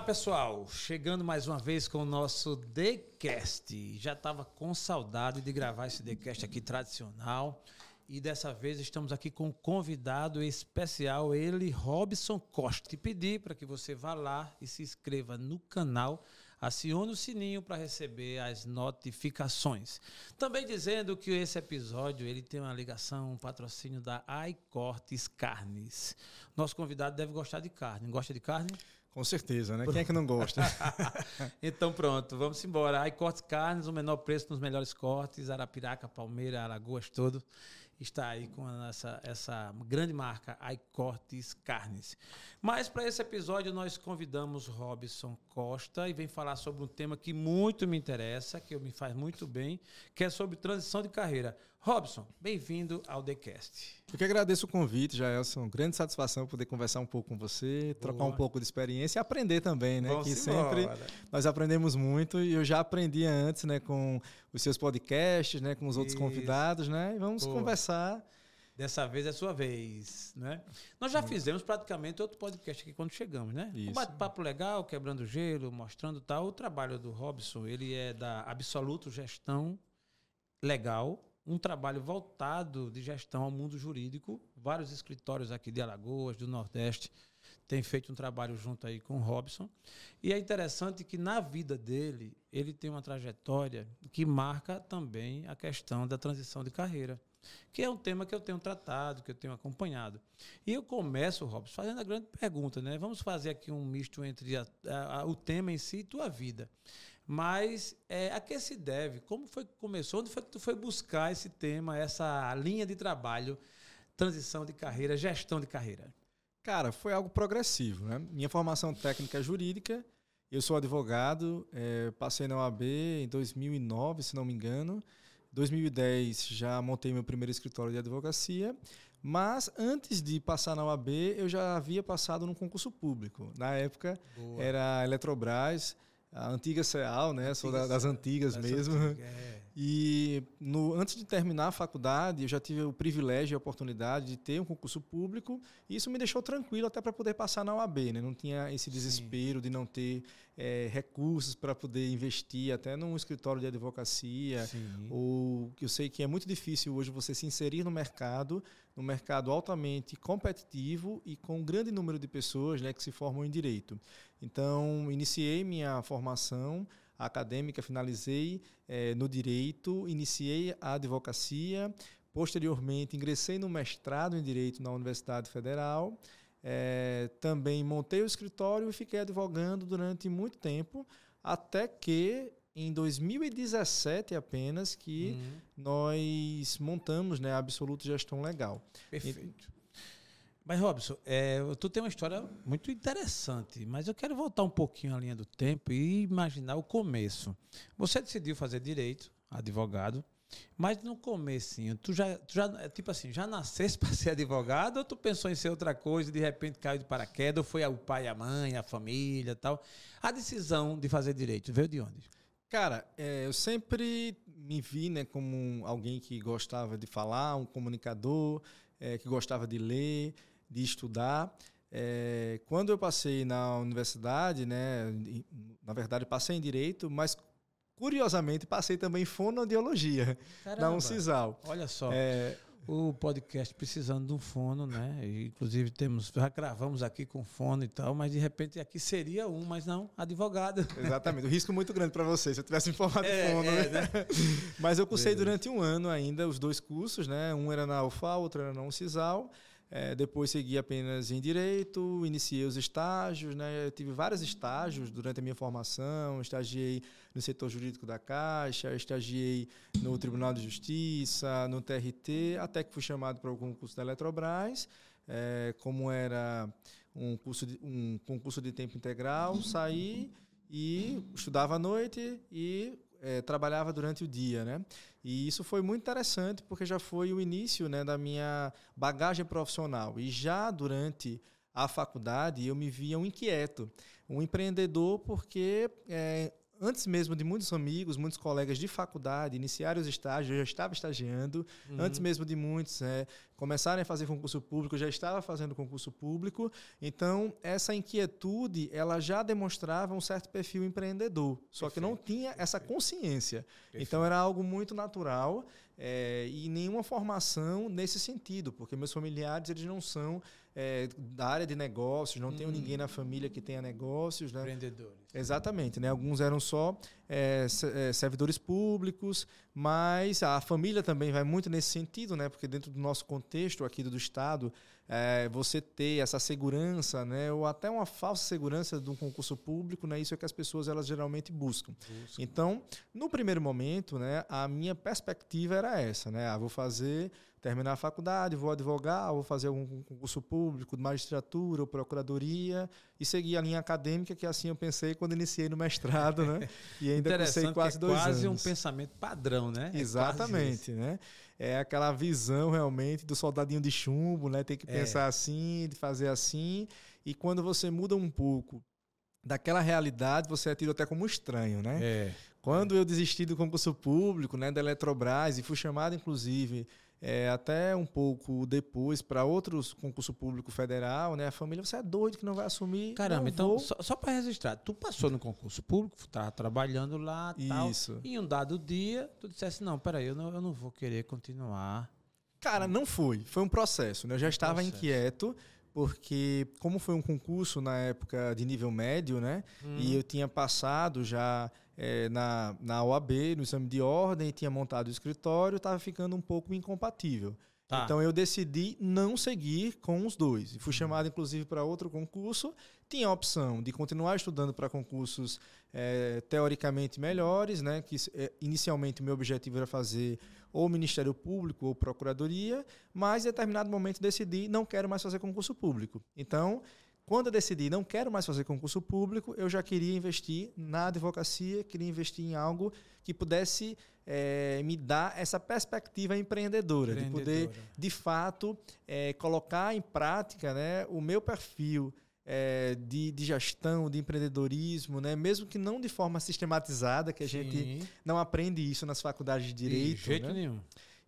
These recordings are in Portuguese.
Olá, pessoal. Chegando mais uma vez com o nosso TheCast. Já estava com saudade de gravar esse TheCast aqui tradicional. E dessa vez estamos aqui com um convidado especial, ele, Robson Costa. E pedir para que você vá lá e se inscreva no canal, acione o sininho para receber as notificações. Também dizendo que esse episódio ele tem uma ligação, um patrocínio da iCortes Carnes. Nosso convidado deve gostar de carne. Gosta de carne? Com certeza, né? Quem é que não gosta? então pronto, vamos embora. Aí cortes carnes, o menor preço nos melhores cortes, Arapiraca, Palmeira, Alagoas, todo. Está aí com essa, essa grande marca, iCortes Carnes. Mas para esse episódio nós convidamos Robson Costa e vem falar sobre um tema que muito me interessa, que me faz muito bem, que é sobre transição de carreira. Robson, bem-vindo ao TheCast. Eu que agradeço o convite, Jaelson. Grande satisfação poder conversar um pouco com você, trocar Boa. um pouco de experiência e aprender também, né? Vamos que sempre embora. nós aprendemos muito e eu já aprendi antes, né, com os seus podcasts, né, com os outros Isso. convidados, né? E vamos Boa. conversar. Dessa vez é sua vez, né? Nós já fizemos praticamente outro podcast aqui quando chegamos, né? Isso. Um bate-papo legal, quebrando gelo, mostrando tal. O trabalho do Robson, ele é da Absoluto Gestão Legal, um trabalho voltado de gestão ao mundo jurídico. Vários escritórios aqui de Alagoas, do Nordeste, têm feito um trabalho junto aí com o Robson. E é interessante que na vida dele, ele tem uma trajetória que marca também a questão da transição de carreira, que é um tema que eu tenho tratado, que eu tenho acompanhado. E eu começo, Robson, fazendo a grande pergunta, né? Vamos fazer aqui um misto entre a, a, o tema em si e tua vida. Mas é, a que se deve? Como foi que começou? Onde foi que tu foi buscar esse tema, essa linha de trabalho, transição de carreira, gestão de carreira? Cara, foi algo progressivo. Né? Minha formação técnica é jurídica, eu sou advogado, é, passei na OAB em 2009, se não me engano. 2010 já montei meu primeiro escritório de advocacia, mas antes de passar na OAB eu já havia passado num concurso público. Na época Boa. era a Eletrobras, a antiga CEAL, né? Sou da, das antigas das mesmo. Antigas, é. E no, antes de terminar a faculdade, eu já tive o privilégio e a oportunidade de ter um concurso público, e isso me deixou tranquilo até para poder passar na UAB, né? Não tinha esse desespero Sim. de não ter é, recursos para poder investir até num escritório de advocacia, Sim. ou que eu sei que é muito difícil hoje você se inserir no mercado, no mercado altamente competitivo e com um grande número de pessoas, né, que se formam em direito. Então, iniciei minha formação acadêmica, finalizei é, no direito, iniciei a advocacia, posteriormente ingressei no mestrado em direito na Universidade Federal. É, também montei o escritório e fiquei advogando durante muito tempo, até que em 2017 apenas que uhum. nós montamos né, a Absoluto Gestão Legal. Perfeito. Mas, Robson, é, tu tem uma história muito interessante, mas eu quero voltar um pouquinho à linha do tempo e imaginar o começo. Você decidiu fazer direito, advogado, mas no comecinho, tu já, tu já tipo assim, já nascesse para ser advogado ou tu pensou em ser outra coisa e de repente caiu de paraquedas ou foi o pai, a mãe, a família tal? A decisão de fazer direito veio de onde? Cara, é, eu sempre me vi né, como alguém que gostava de falar, um comunicador, é, que gostava de ler, de estudar. É, quando eu passei na universidade, né, na verdade passei em direito, mas curiosamente passei também em fonoaudiologia Caramba, na Uncisal. Olha só. É, o podcast precisando de um fono, né? E, inclusive temos, já gravamos aqui com fono e tal, mas de repente aqui seria um, mas não, advogado. Exatamente, o risco muito grande para você se eu tivesse informado é, fono, é, né? né? mas eu cursei Beleza. durante um ano ainda os dois cursos, né? Um era na UFA, outro era na Uncisal. É, depois segui apenas em direito, iniciei os estágios, né? Eu tive vários estágios durante a minha formação, estagiei no setor jurídico da Caixa, estagiei no Tribunal de Justiça, no TRT, até que fui chamado para o concurso da Eletrobras. É, como era um, curso de, um concurso de tempo integral, saí e estudava à noite e é, trabalhava durante o dia, né? E isso foi muito interessante porque já foi o início né, da minha bagagem profissional. E já durante a faculdade eu me via um inquieto, um empreendedor, porque é, antes mesmo de muitos amigos, muitos colegas de faculdade iniciarem os estágios, eu já estava estagiando. Uhum. Antes mesmo de muitos é, começarem a fazer concurso público, eu já estava fazendo concurso público. Então, essa inquietude, ela já demonstrava um certo perfil empreendedor. Só Perfeito. que não tinha essa consciência. Perfeito. Então, era algo muito natural é, e nenhuma formação nesse sentido, porque meus familiares eles não são é, da área de negócios, não hum. tenho ninguém na família que tenha negócios. Né? Empreendedores. Exatamente. Né? Alguns eram só é, é, servidores públicos, mas a família também vai muito nesse sentido, né? porque dentro do nosso contexto aqui do Estado, é, você ter essa segurança, né, ou até uma falsa segurança de um concurso público, né, isso é que as pessoas elas geralmente buscam. Busca. Então, no primeiro momento, né, a minha perspectiva era essa, né, ah, vou fazer terminar a faculdade, vou advogar, vou fazer algum concurso público, magistratura ou procuradoria e seguir a linha acadêmica, que assim eu pensei quando iniciei no mestrado, né? E ainda cursei quase é dois quase anos. um pensamento padrão, né? É Exatamente, é né? É aquela visão realmente do soldadinho de chumbo, né? Tem que é. pensar assim, de fazer assim. E quando você muda um pouco daquela realidade, você é tido até como estranho, né? É. Quando eu desisti do concurso público, né, da Eletrobras, e fui chamado, inclusive, é, até um pouco depois para outros concurso público federal, né? A família, você é doido que não vai assumir. Caramba, então, vou. só, só para registrar, tu passou no concurso público, estava trabalhando lá Isso. tal. E um dado dia, tu dissesse, não, peraí, eu não, eu não vou querer continuar. Cara, não foi. Foi um processo, né? Eu já estava processo. inquieto porque como foi um concurso na época de nível médio, né? Hum. E eu tinha passado já é, na, na OAB, no exame de ordem, tinha montado o escritório, estava ficando um pouco incompatível. Tá. Então eu decidi não seguir com os dois. E fui hum. chamado, inclusive, para outro concurso. Tinha a opção de continuar estudando para concursos é, teoricamente melhores, né? Que é, inicialmente o meu objetivo era fazer ou Ministério Público ou Procuradoria, mas em determinado momento decidi não quero mais fazer concurso público. Então, quando eu decidi não quero mais fazer concurso público, eu já queria investir na advocacia, queria investir em algo que pudesse é, me dar essa perspectiva empreendedora, empreendedora. de poder, de fato, é, colocar em prática né, o meu perfil é, de, de, gestão, de empreendedorismo, né? mesmo que não de forma sistematizada, que a Sim. gente não aprende isso nas faculdades de direito. De jeito né? nenhum.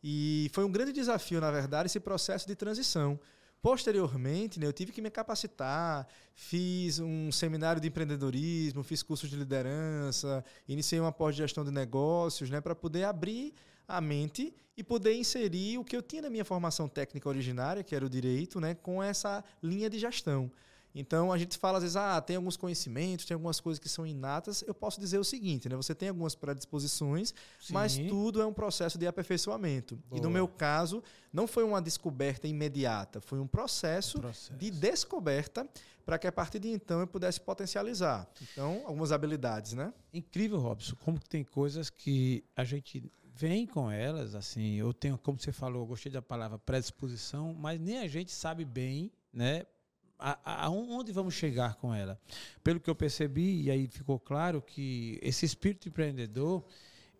E foi um grande desafio, na verdade, esse processo de transição. Posteriormente, né, eu tive que me capacitar, fiz um seminário de empreendedorismo, fiz cursos de liderança, iniciei uma pós-gestão de negócios, né, para poder abrir a mente e poder inserir o que eu tinha na minha formação técnica originária, que era o direito, né, com essa linha de gestão. Então a gente fala às vezes, ah, tem alguns conhecimentos, tem algumas coisas que são inatas. Eu posso dizer o seguinte, né? Você tem algumas predisposições, Sim. mas tudo é um processo de aperfeiçoamento. Boa. E no meu caso, não foi uma descoberta imediata, foi um processo, um processo. de descoberta para que a partir de então eu pudesse potencializar. Então, algumas habilidades, né? Incrível, Robson, como tem coisas que a gente vem com elas, assim, eu tenho, como você falou, eu gostei da palavra predisposição, mas nem a gente sabe bem, né, aonde vamos chegar com ela? Pelo que eu percebi, e aí ficou claro que esse espírito empreendedor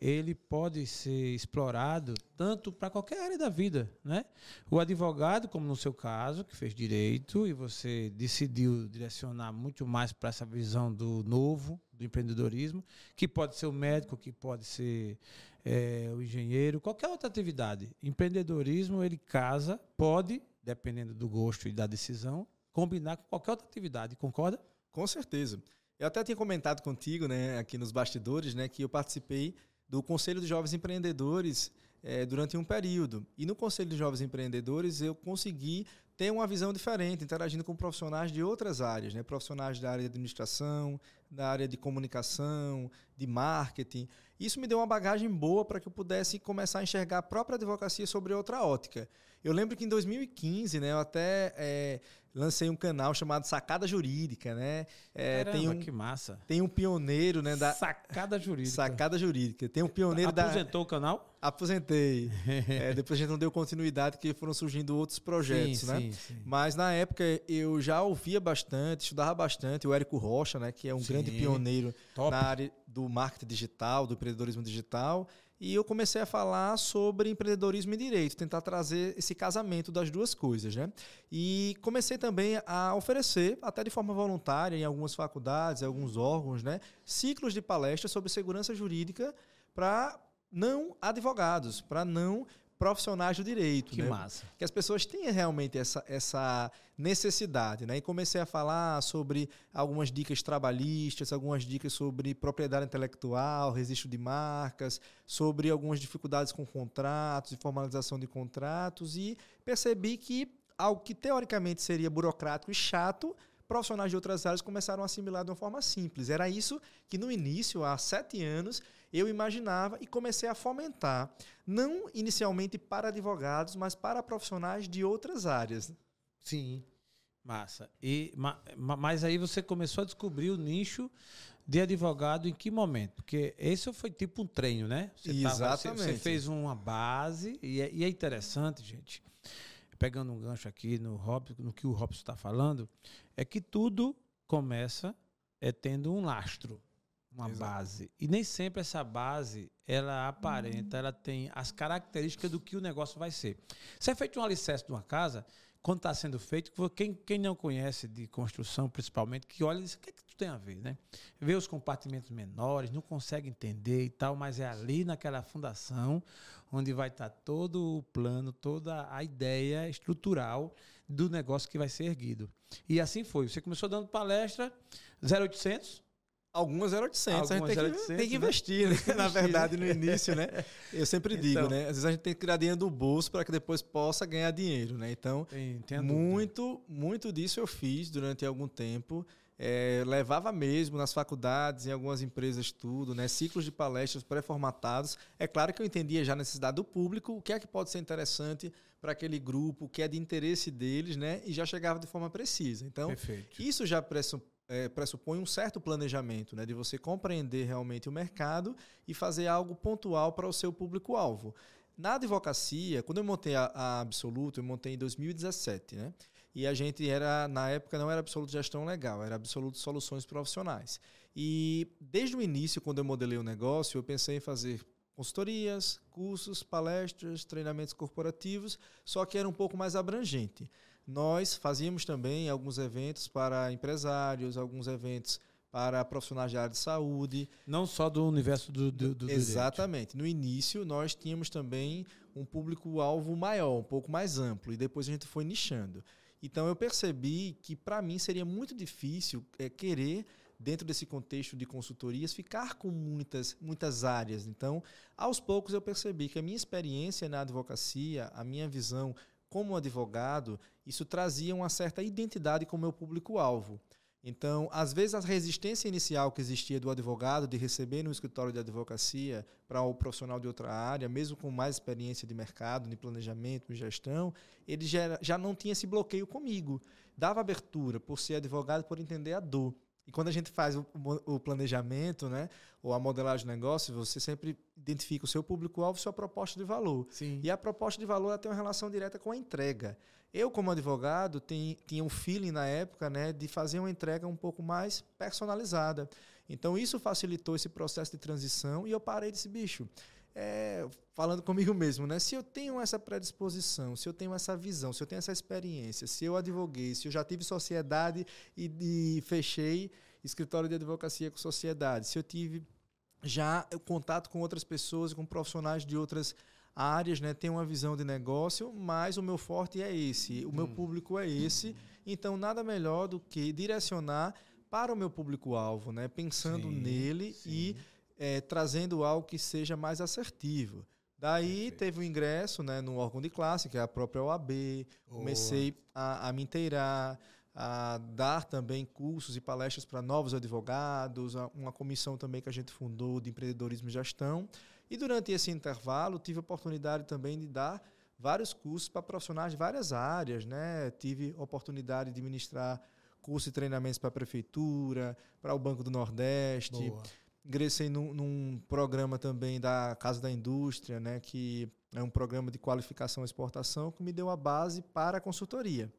ele pode ser explorado tanto para qualquer área da vida, né? O advogado, como no seu caso, que fez direito e você decidiu direcionar muito mais para essa visão do novo, do empreendedorismo, que pode ser o médico, que pode ser é, o engenheiro, qualquer outra atividade. Empreendedorismo ele casa, pode, dependendo do gosto e da decisão, combinar com qualquer outra atividade, concorda? Com certeza. Eu até tinha comentado contigo, né, aqui nos bastidores, né, que eu participei do Conselho de Jovens Empreendedores é, durante um período. E no Conselho de Jovens Empreendedores eu consegui ter uma visão diferente, interagindo com profissionais de outras áreas, né? profissionais da área de administração, da área de comunicação, de marketing. Isso me deu uma bagagem boa para que eu pudesse começar a enxergar a própria advocacia sobre outra ótica. Eu lembro que em 2015, né, eu até é, lancei um canal chamado Sacada Jurídica, né? É, Caramba, tem um, que massa. Tem um pioneiro, né? Da, Sacada Jurídica. Sacada Jurídica. Tem um pioneiro Aposentou da... Aposentou o canal? Aposentei. é, depois a gente não deu continuidade, porque foram surgindo outros projetos, sim, né? Sim, sim. Mas na época eu já ouvia bastante, estudava bastante. O Érico Rocha, né? Que é um grande pioneiro Top. na área do marketing digital, do empreendedorismo digital. e eu comecei a falar sobre empreendedorismo e direito, tentar trazer esse casamento das duas coisas, né? E comecei também a oferecer, até de forma voluntária, em algumas faculdades, em alguns órgãos, né, ciclos de palestras sobre segurança jurídica para não advogados, para não profissionais do direito. Que né? massa. Que as pessoas tenham realmente essa, essa necessidade. Né? E comecei a falar sobre algumas dicas trabalhistas, algumas dicas sobre propriedade intelectual, registro de marcas, sobre algumas dificuldades com contratos e formalização de contratos. E percebi que algo que teoricamente seria burocrático e chato profissionais de outras áreas começaram a assimilar de uma forma simples. Era isso que no início, há sete anos, eu imaginava e comecei a fomentar, não inicialmente para advogados, mas para profissionais de outras áreas. Sim, massa. E, mas aí você começou a descobrir o nicho de advogado em que momento? Porque esse foi tipo um treino, né? Você Exatamente. Tava, você, você, fez uma base e é, e é interessante, gente pegando um gancho aqui no, Robson, no que o Robson está falando, é que tudo começa é tendo um lastro, uma Exato. base. E nem sempre essa base ela aparenta, ela tem as características do que o negócio vai ser. Se é feito um alicerce de uma casa, quando está sendo feito, quem, quem não conhece de construção, principalmente, que olha e diz, o que, é que tu tem a ver, né? Vê os compartimentos menores, não consegue entender e tal, mas é ali naquela fundação onde vai estar tá todo o plano, toda a ideia estrutural do negócio que vai ser erguido. E assim foi. Você começou dando palestra 0800, Algumas 0800, a gente tem, 0800, que, tem que investir, né? né? Na verdade, no início, né? Eu sempre digo, então, né? Às vezes a gente tem que tirar dinheiro do bolso para que depois possa ganhar dinheiro, né? Então, muito, muito disso eu fiz durante algum tempo. É, levava mesmo nas faculdades, em algumas empresas, tudo, né? Ciclos de palestras pré-formatados. É claro que eu entendia já a necessidade do público, o que é que pode ser interessante para aquele grupo, o que é de interesse deles, né? E já chegava de forma precisa. Então, Perfeito. isso já é, pressupõe um certo planejamento, né? De você compreender realmente o mercado e fazer algo pontual para o seu público-alvo. Na advocacia, quando eu montei a, a Absoluto, eu montei em 2017, né? E a gente era, na época, não era Absoluto Gestão Legal, era Absoluto Soluções Profissionais. E desde o início, quando eu modelei o negócio, eu pensei em fazer consultorias, cursos, palestras, treinamentos corporativos, só que era um pouco mais abrangente. Nós fazíamos também alguns eventos para empresários, alguns eventos para profissionais de área de saúde. Não só do universo do, do, do Exatamente. No início, nós tínhamos também um público-alvo maior, um pouco mais amplo, e depois a gente foi nichando. Então eu percebi que para mim seria muito difícil é, querer dentro desse contexto de consultorias ficar com muitas muitas áreas. Então, aos poucos eu percebi que a minha experiência na advocacia, a minha visão como advogado, isso trazia uma certa identidade com o meu público alvo. Então, às vezes, a resistência inicial que existia do advogado de receber no escritório de advocacia para o profissional de outra área, mesmo com mais experiência de mercado, de planejamento, de gestão, ele já, já não tinha esse bloqueio comigo. Dava abertura por ser advogado, por entender a dor. E quando a gente faz o, o, planejamento, né, ou a modelagem de negócio, você sempre identifica o seu público-alvo, sua proposta de valor. Sim. E a proposta de valor tem uma relação direta com a entrega. Eu, como advogado, tem, tinha um feeling na época né, de fazer uma entrega um pouco mais personalizada. Então, isso facilitou esse processo de transição e eu parei desse bicho. É, falando comigo mesmo, né? Se eu tenho essa predisposição, se eu tenho essa visão, se eu tenho essa experiência, se eu advoguei, se eu já tive sociedade e, e fechei escritório de advocacia com sociedade, se eu tive já contato com outras pessoas, com profissionais de outras áreas, né? Tenho uma visão de negócio, mas o meu forte é esse, o hum. meu público é esse. Então, nada melhor do que direcionar para o meu público-alvo, né? Pensando sim, nele sim. e é, trazendo algo que seja mais assertivo. Daí Perfeito. teve o ingresso né, no órgão de classe, que é a própria OAB. Comecei a, a me inteirar, a dar também cursos e palestras para novos advogados, uma comissão também que a gente fundou de empreendedorismo e gestão. E durante esse intervalo tive a oportunidade também de dar vários cursos para profissionais de várias áreas, né? Tive oportunidade de ministrar cursos e treinamentos para a prefeitura, para o Banco do Nordeste. Boa ingressei num, num, programa também da Casa da Indústria, né, que é um programa de qualificação e exportação que me deu a base para a consultoria.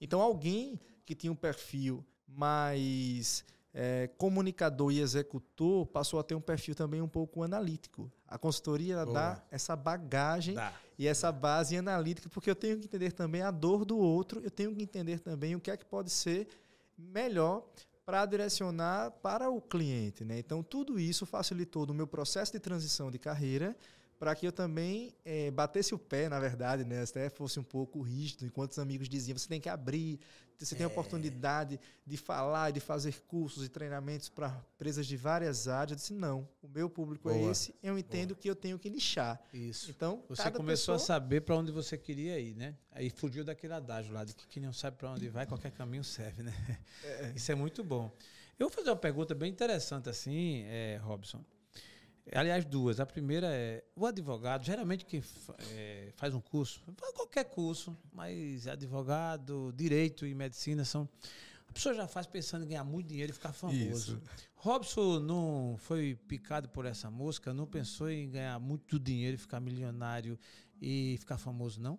Então, alguém que tinha um perfil mais é, comunicador e executor passou a ter um perfil também um pouco analítico. A consultoria dá essa bagagem dá. e essa base analítica, porque eu tenho que entender também a dor do outro, eu tenho que entender também o que é que pode ser melhor para direcionar para o cliente. Né? Então, tudo isso facilitou no meu processo de transição de carreira para que eu também é, batesse o pé, na verdade, né? até fosse um pouco rígido, enquanto os amigos diziam, você tem que abrir, você tem a é. oportunidade de falar, de fazer cursos e treinamentos para empresas de várias áreas. Eu disse, não, o meu público é Boa. é esse, eu entendo Boa. que eu tenho que nichar. Isso. Então, você começou pessoa... a saber para onde você queria ir, né? Aí fugiu daquele adágio lá, de que quem não sabe para onde vai, qualquer caminho serve, né? É. Isso é muito bom. Eu vou fazer uma pergunta bem interessante assim, é, Robson. Aliás, duas. A primeira é: o advogado, geralmente quem é, faz um curso, qualquer curso, mas advogado, direito e medicina são. A pessoa já faz pensando em ganhar muito dinheiro e ficar famoso. Isso. Robson não foi picado por essa mosca, não pensou em ganhar muito dinheiro e ficar milionário e ficar famoso, não?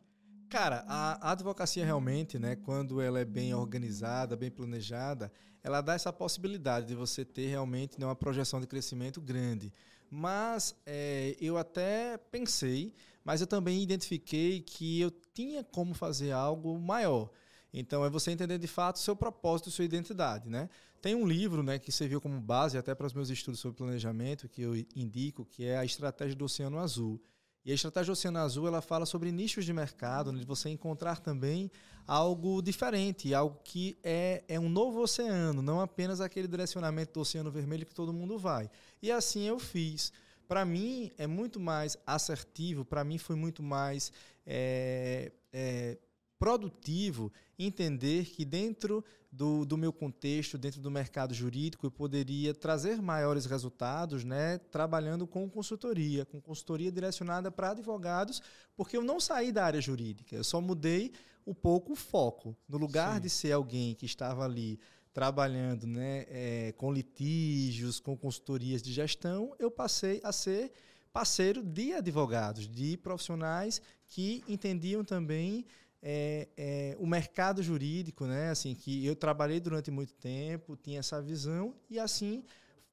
Cara, a, a advocacia realmente, né, quando ela é bem organizada, bem planejada, ela dá essa possibilidade de você ter realmente né, uma projeção de crescimento grande. Mas é, eu até pensei, mas eu também identifiquei que eu tinha como fazer algo maior. Então é você entender de fato seu propósito, sua identidade, né? Tem um livro, né, que serviu como base até para os meus estudos sobre planejamento, que eu indico, que é a estratégia do Oceano Azul. E a estratégia Oceano Azul ela fala sobre nichos de mercado, onde você encontrar também algo diferente, algo que é, é um novo oceano, não apenas aquele direcionamento do Oceano Vermelho que todo mundo vai. E assim eu fiz. Para mim é muito mais assertivo, para mim foi muito mais é, é, produtivo entender que dentro do, do meu contexto, dentro do mercado jurídico, eu poderia trazer maiores resultados né, trabalhando com consultoria, com consultoria direcionada para advogados, porque eu não saí da área jurídica, eu só mudei um pouco o foco. No lugar Sim. de ser alguém que estava ali trabalhando né, é, com litígios, com consultorias de gestão, eu passei a ser parceiro de advogados, de profissionais que entendiam também é, é, o mercado jurídico, né? Assim, que eu trabalhei durante muito tempo, tinha essa visão e assim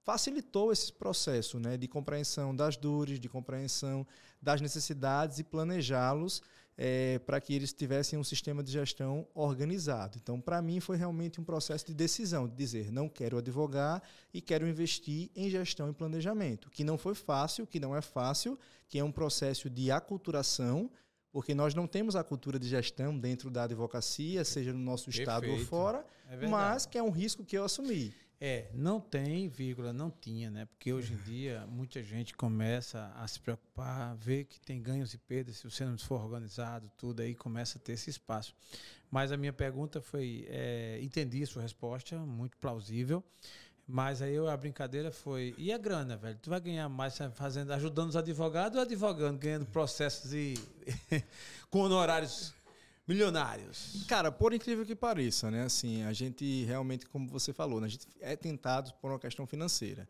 facilitou esse processo, né? De compreensão das dores, de compreensão das necessidades e planejá-los é, para que eles tivessem um sistema de gestão organizado. Então, para mim, foi realmente um processo de decisão, de dizer, não quero advogar e quero investir em gestão e planejamento, que não foi fácil, que não é fácil, que é um processo de aculturação, porque nós não temos a cultura de gestão dentro da advocacia, seja no nosso Perfeito. estado ou fora, é mas que é um risco que eu assumi. É, não tem, vírgula, não tinha, né? Porque hoje em dia muita gente começa a se preocupar, ver que tem ganhos e perdas, se você não for organizado, tudo aí começa a ter esse espaço. Mas a minha pergunta foi, é, entendi a sua resposta, muito plausível. Mas aí a brincadeira foi, e a grana, velho? Tu vai ganhar mais fazendo, ajudando os advogados ou advogando, ganhando processos e com honorários milionários? Cara, por incrível que pareça, né? Assim, a gente realmente, como você falou, né? a gente é tentado por uma questão financeira.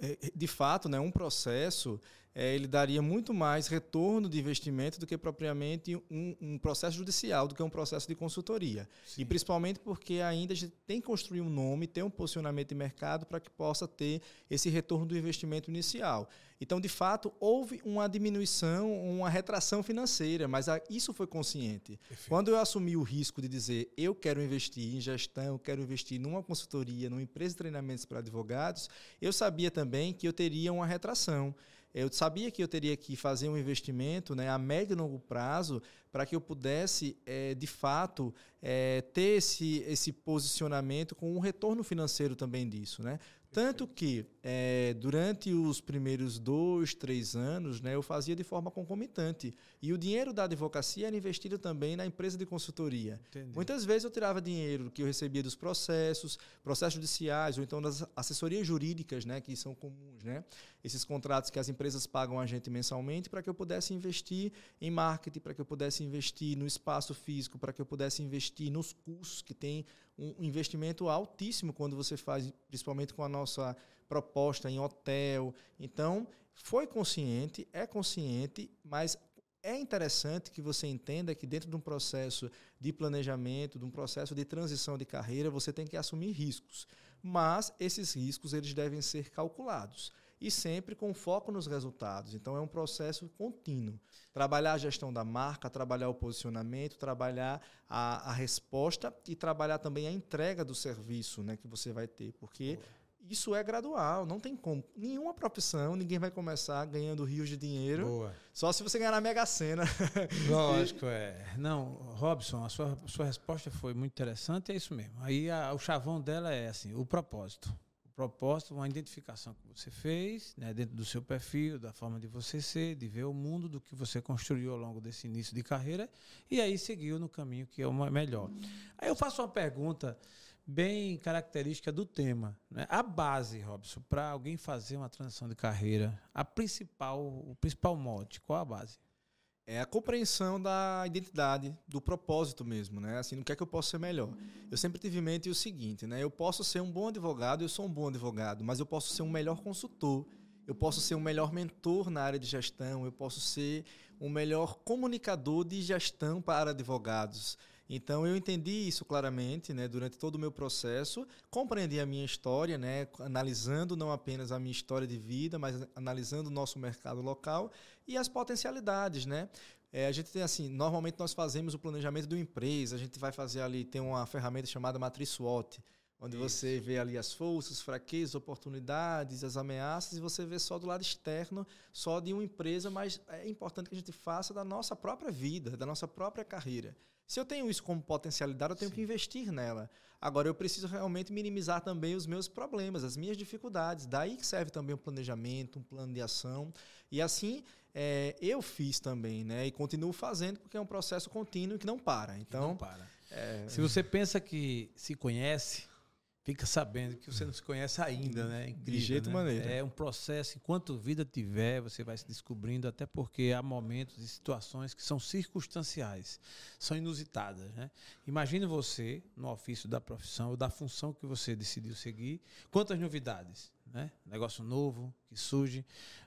É, de fato, né, um processo é, ele daria muito mais retorno de investimento do que propriamente um, um processo judicial, do que um processo de consultoria. Sim. E principalmente porque ainda a gente tem que construir um nome, ter um posicionamento de mercado para que possa ter esse retorno do investimento inicial. Então, de fato, houve uma diminuição, uma retração financeira, mas isso foi consciente. Perfeito. Quando eu assumi o risco de dizer eu quero investir em gestão, eu quero investir numa consultoria, numa empresa de treinamentos para advogados, eu sabia também que eu teria uma retração. Eu sabia que eu teria que fazer um investimento né, a médio e longo prazo para que eu pudesse, é, de fato, é, ter esse, esse posicionamento com um retorno financeiro também disso. Né? Tanto que, é, durante os primeiros dois, três anos, né, eu fazia de forma concomitante. E o dinheiro da advocacia era investido também na empresa de consultoria. Entendi. Muitas vezes eu tirava dinheiro que eu recebia dos processos, processos judiciais, ou então das assessorias jurídicas, né, que são comuns. Né? Esses contratos que as empresas pagam a gente mensalmente para que eu pudesse investir em marketing, para que eu pudesse investir no espaço físico, para que eu pudesse investir nos cursos que tem um investimento altíssimo quando você faz, principalmente com a nossa proposta em hotel. Então, foi consciente, é consciente, mas é interessante que você entenda que dentro de um processo de planejamento, de um processo de transição de carreira, você tem que assumir riscos. Mas esses riscos eles devem ser calculados. E sempre com foco nos resultados. Então é um processo contínuo. Trabalhar a gestão da marca, trabalhar o posicionamento, trabalhar a, a resposta e trabalhar também a entrega do serviço né, que você vai ter. Porque isso é gradual, não tem como. Nenhuma profissão, ninguém vai começar ganhando rios de dinheiro. Boa. Só se você ganhar na Mega Sena. Lógico, é. Não, Robson, a sua, a sua resposta foi muito interessante, é isso mesmo. Aí a, o chavão dela é assim, o propósito. O propósito, uma identificação que você fez, né, dentro do seu perfil, da forma de você ser, de ver o mundo, do que você construiu ao longo desse início de carreira, e aí seguiu no caminho que é o melhor. Aí eu faço uma pergunta bem característica do tema. Né? A base, Robson, para alguém fazer uma transição de carreira, a principal, o principal mote, qual a base? É a compreensão da identidade, do propósito mesmo, né? Assim, no que é que eu posso ser melhor. Eu sempre tive em mente o seguinte, né? Eu posso ser um bom advogado, eu sou um bom advogado, mas eu posso ser um melhor consultor, eu posso ser um melhor mentor na área de gestão, eu posso ser um melhor comunicador de gestão para advogados. Então eu entendi isso claramente, né, durante todo o meu processo, compreendi a minha história, né, analisando não apenas a minha história de vida, mas analisando o nosso mercado local e as potencialidades, né? É, a gente tem assim, normalmente nós fazemos o planejamento de uma empresa, a gente vai fazer ali, tem uma ferramenta chamada matriz SWOT, onde Isso. você vê ali as forças, fraquezas, oportunidades, as ameaças, e você vê só do lado externo, só de uma empresa, mas é importante que a gente faça da nossa própria vida, da nossa própria carreira. Se eu tenho isso como potencialidade, eu tenho Sim. que investir nela. Agora, eu preciso realmente minimizar também os meus problemas, as minhas dificuldades. Daí que serve também um planejamento, um plano de ação. E assim, é, eu fiz também, né? E continuo fazendo porque é um processo contínuo que não para. Então, não para. É... Se você pensa que se conhece, fica sabendo que você não se conhece ainda, né? Incrível, de jeito né? maneira. É um processo, enquanto vida tiver, você vai se descobrindo, até porque há momentos e situações que são circunstanciais, são inusitadas, né? Imagine você, no ofício da profissão ou da função que você decidiu seguir, quantas novidades, né? Negócio novo que surge,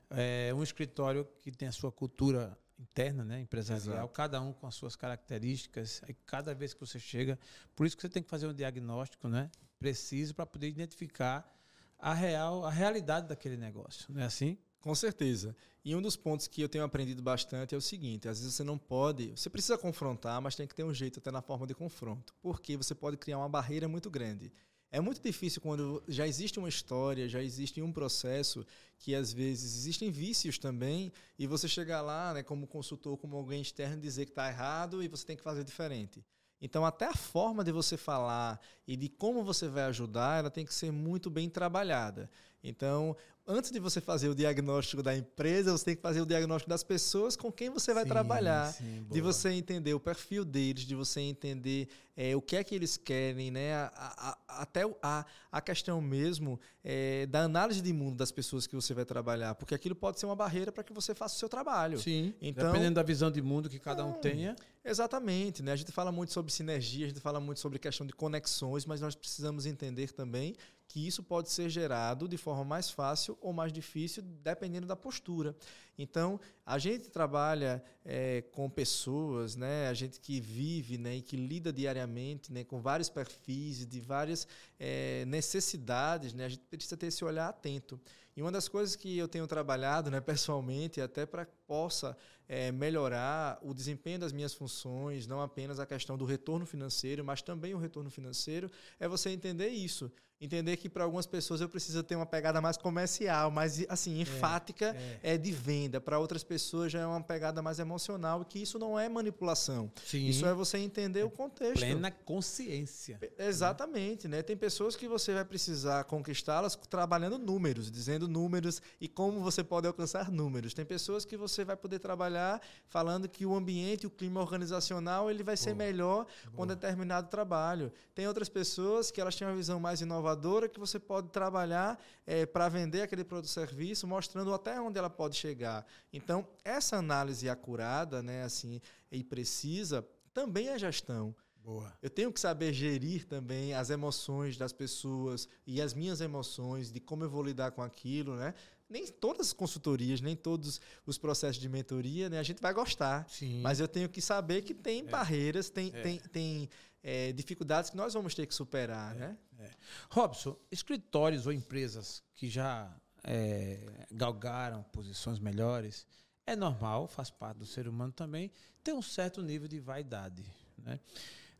é, um escritório que tem a sua cultura interna, né, empresarial, Exato. cada um com as suas características. E cada vez que você chega, por isso que você tem que fazer um diagnóstico, né, preciso para poder identificar a real, a realidade daquele negócio, não é assim? Com certeza. E um dos pontos que eu tenho aprendido bastante é o seguinte: às vezes você não pode, você precisa confrontar, mas tem que ter um jeito até na forma de confronto, porque você pode criar uma barreira muito grande. É muito difícil quando já existe uma história, já existe um processo que às vezes existem vícios também e você chegar lá, né, como consultor, como alguém externo dizer que está errado e você tem que fazer diferente. Então, até a forma de você falar e de como você vai ajudar, ela tem que ser muito bem trabalhada. Então, antes de você fazer o diagnóstico da empresa, você tem que fazer o diagnóstico das pessoas com quem você vai sim, trabalhar. Sim, de você entender o perfil deles, de você entender é, o que é que eles querem, né? A, a, até a, a questão mesmo é, da análise de mundo das pessoas que você vai trabalhar, porque aquilo pode ser uma barreira para que você faça o seu trabalho. Sim. Então, dependendo da visão de mundo que cada um tenha. Exatamente, né? A gente fala muito sobre sinergia, a gente fala muito sobre questão de conexões, mas nós precisamos entender também que isso pode ser gerado de forma mais fácil ou mais difícil, dependendo da postura. Então, a gente trabalha é, com pessoas, né, a gente que vive né, e que lida diariamente né, com vários perfis, de várias é, necessidades, né, a gente precisa ter esse olhar atento. E uma das coisas que eu tenho trabalhado né, pessoalmente, até para que possa é, melhorar o desempenho das minhas funções, não apenas a questão do retorno financeiro, mas também o retorno financeiro, é você entender isso entender que para algumas pessoas eu preciso ter uma pegada mais comercial, mais assim é, enfática, é, é. é de venda. Para outras pessoas já é uma pegada mais emocional, que isso não é manipulação. Sim. Isso é você entender é o contexto. Plena consciência. Exatamente, né? Tem pessoas que você vai precisar conquistá-las trabalhando números, dizendo números e como você pode alcançar números. Tem pessoas que você vai poder trabalhar falando que o ambiente, o clima organizacional, ele vai ser Boa. melhor Boa. com determinado trabalho. Tem outras pessoas que elas têm uma visão mais inovadora inovadora que você pode trabalhar é, para vender aquele produto ou serviço, mostrando até onde ela pode chegar. Então, essa análise acurada né, assim, e precisa também é gestão. Boa. Eu tenho que saber gerir também as emoções das pessoas e as minhas emoções, de como eu vou lidar com aquilo, né? Nem todas as consultorias, nem todos os processos de mentoria, né? A gente vai gostar. Sim. Mas eu tenho que saber que tem é. barreiras, tem, é. tem, tem é, dificuldades que nós vamos ter que superar, é. né? É. Robson, escritórios ou empresas que já é, galgaram posições melhores. É normal, faz parte do ser humano também, ter um certo nível de vaidade. Né?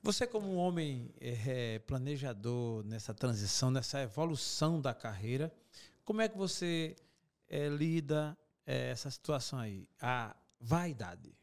Você, como um homem é, planejador nessa transição, nessa evolução da carreira, como é que você é, lida é, essa situação aí? A vaidade.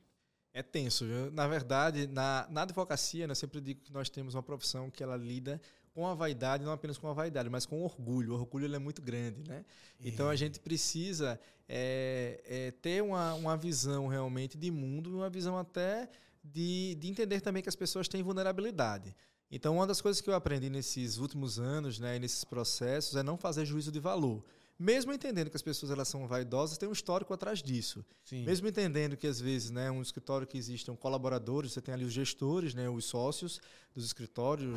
É tenso. Viu? Na verdade, na, na advocacia, né, eu sempre digo que nós temos uma profissão que ela lida com a vaidade, não apenas com a vaidade, mas com o orgulho. O orgulho é muito grande, né? Então a é. gente precisa é, é, ter uma, uma visão realmente de mundo, uma visão até de, de entender também que as pessoas têm vulnerabilidade. Então, uma das coisas que eu aprendi nesses últimos anos, né, nesses processos, é não fazer juízo de valor. Mesmo entendendo que as pessoas elas são vaidosas, tem um histórico atrás disso. Sim. Mesmo entendendo que às vezes, né, um escritório que existem colaboradores, você tem ali os gestores, né, os sócios dos escritórios,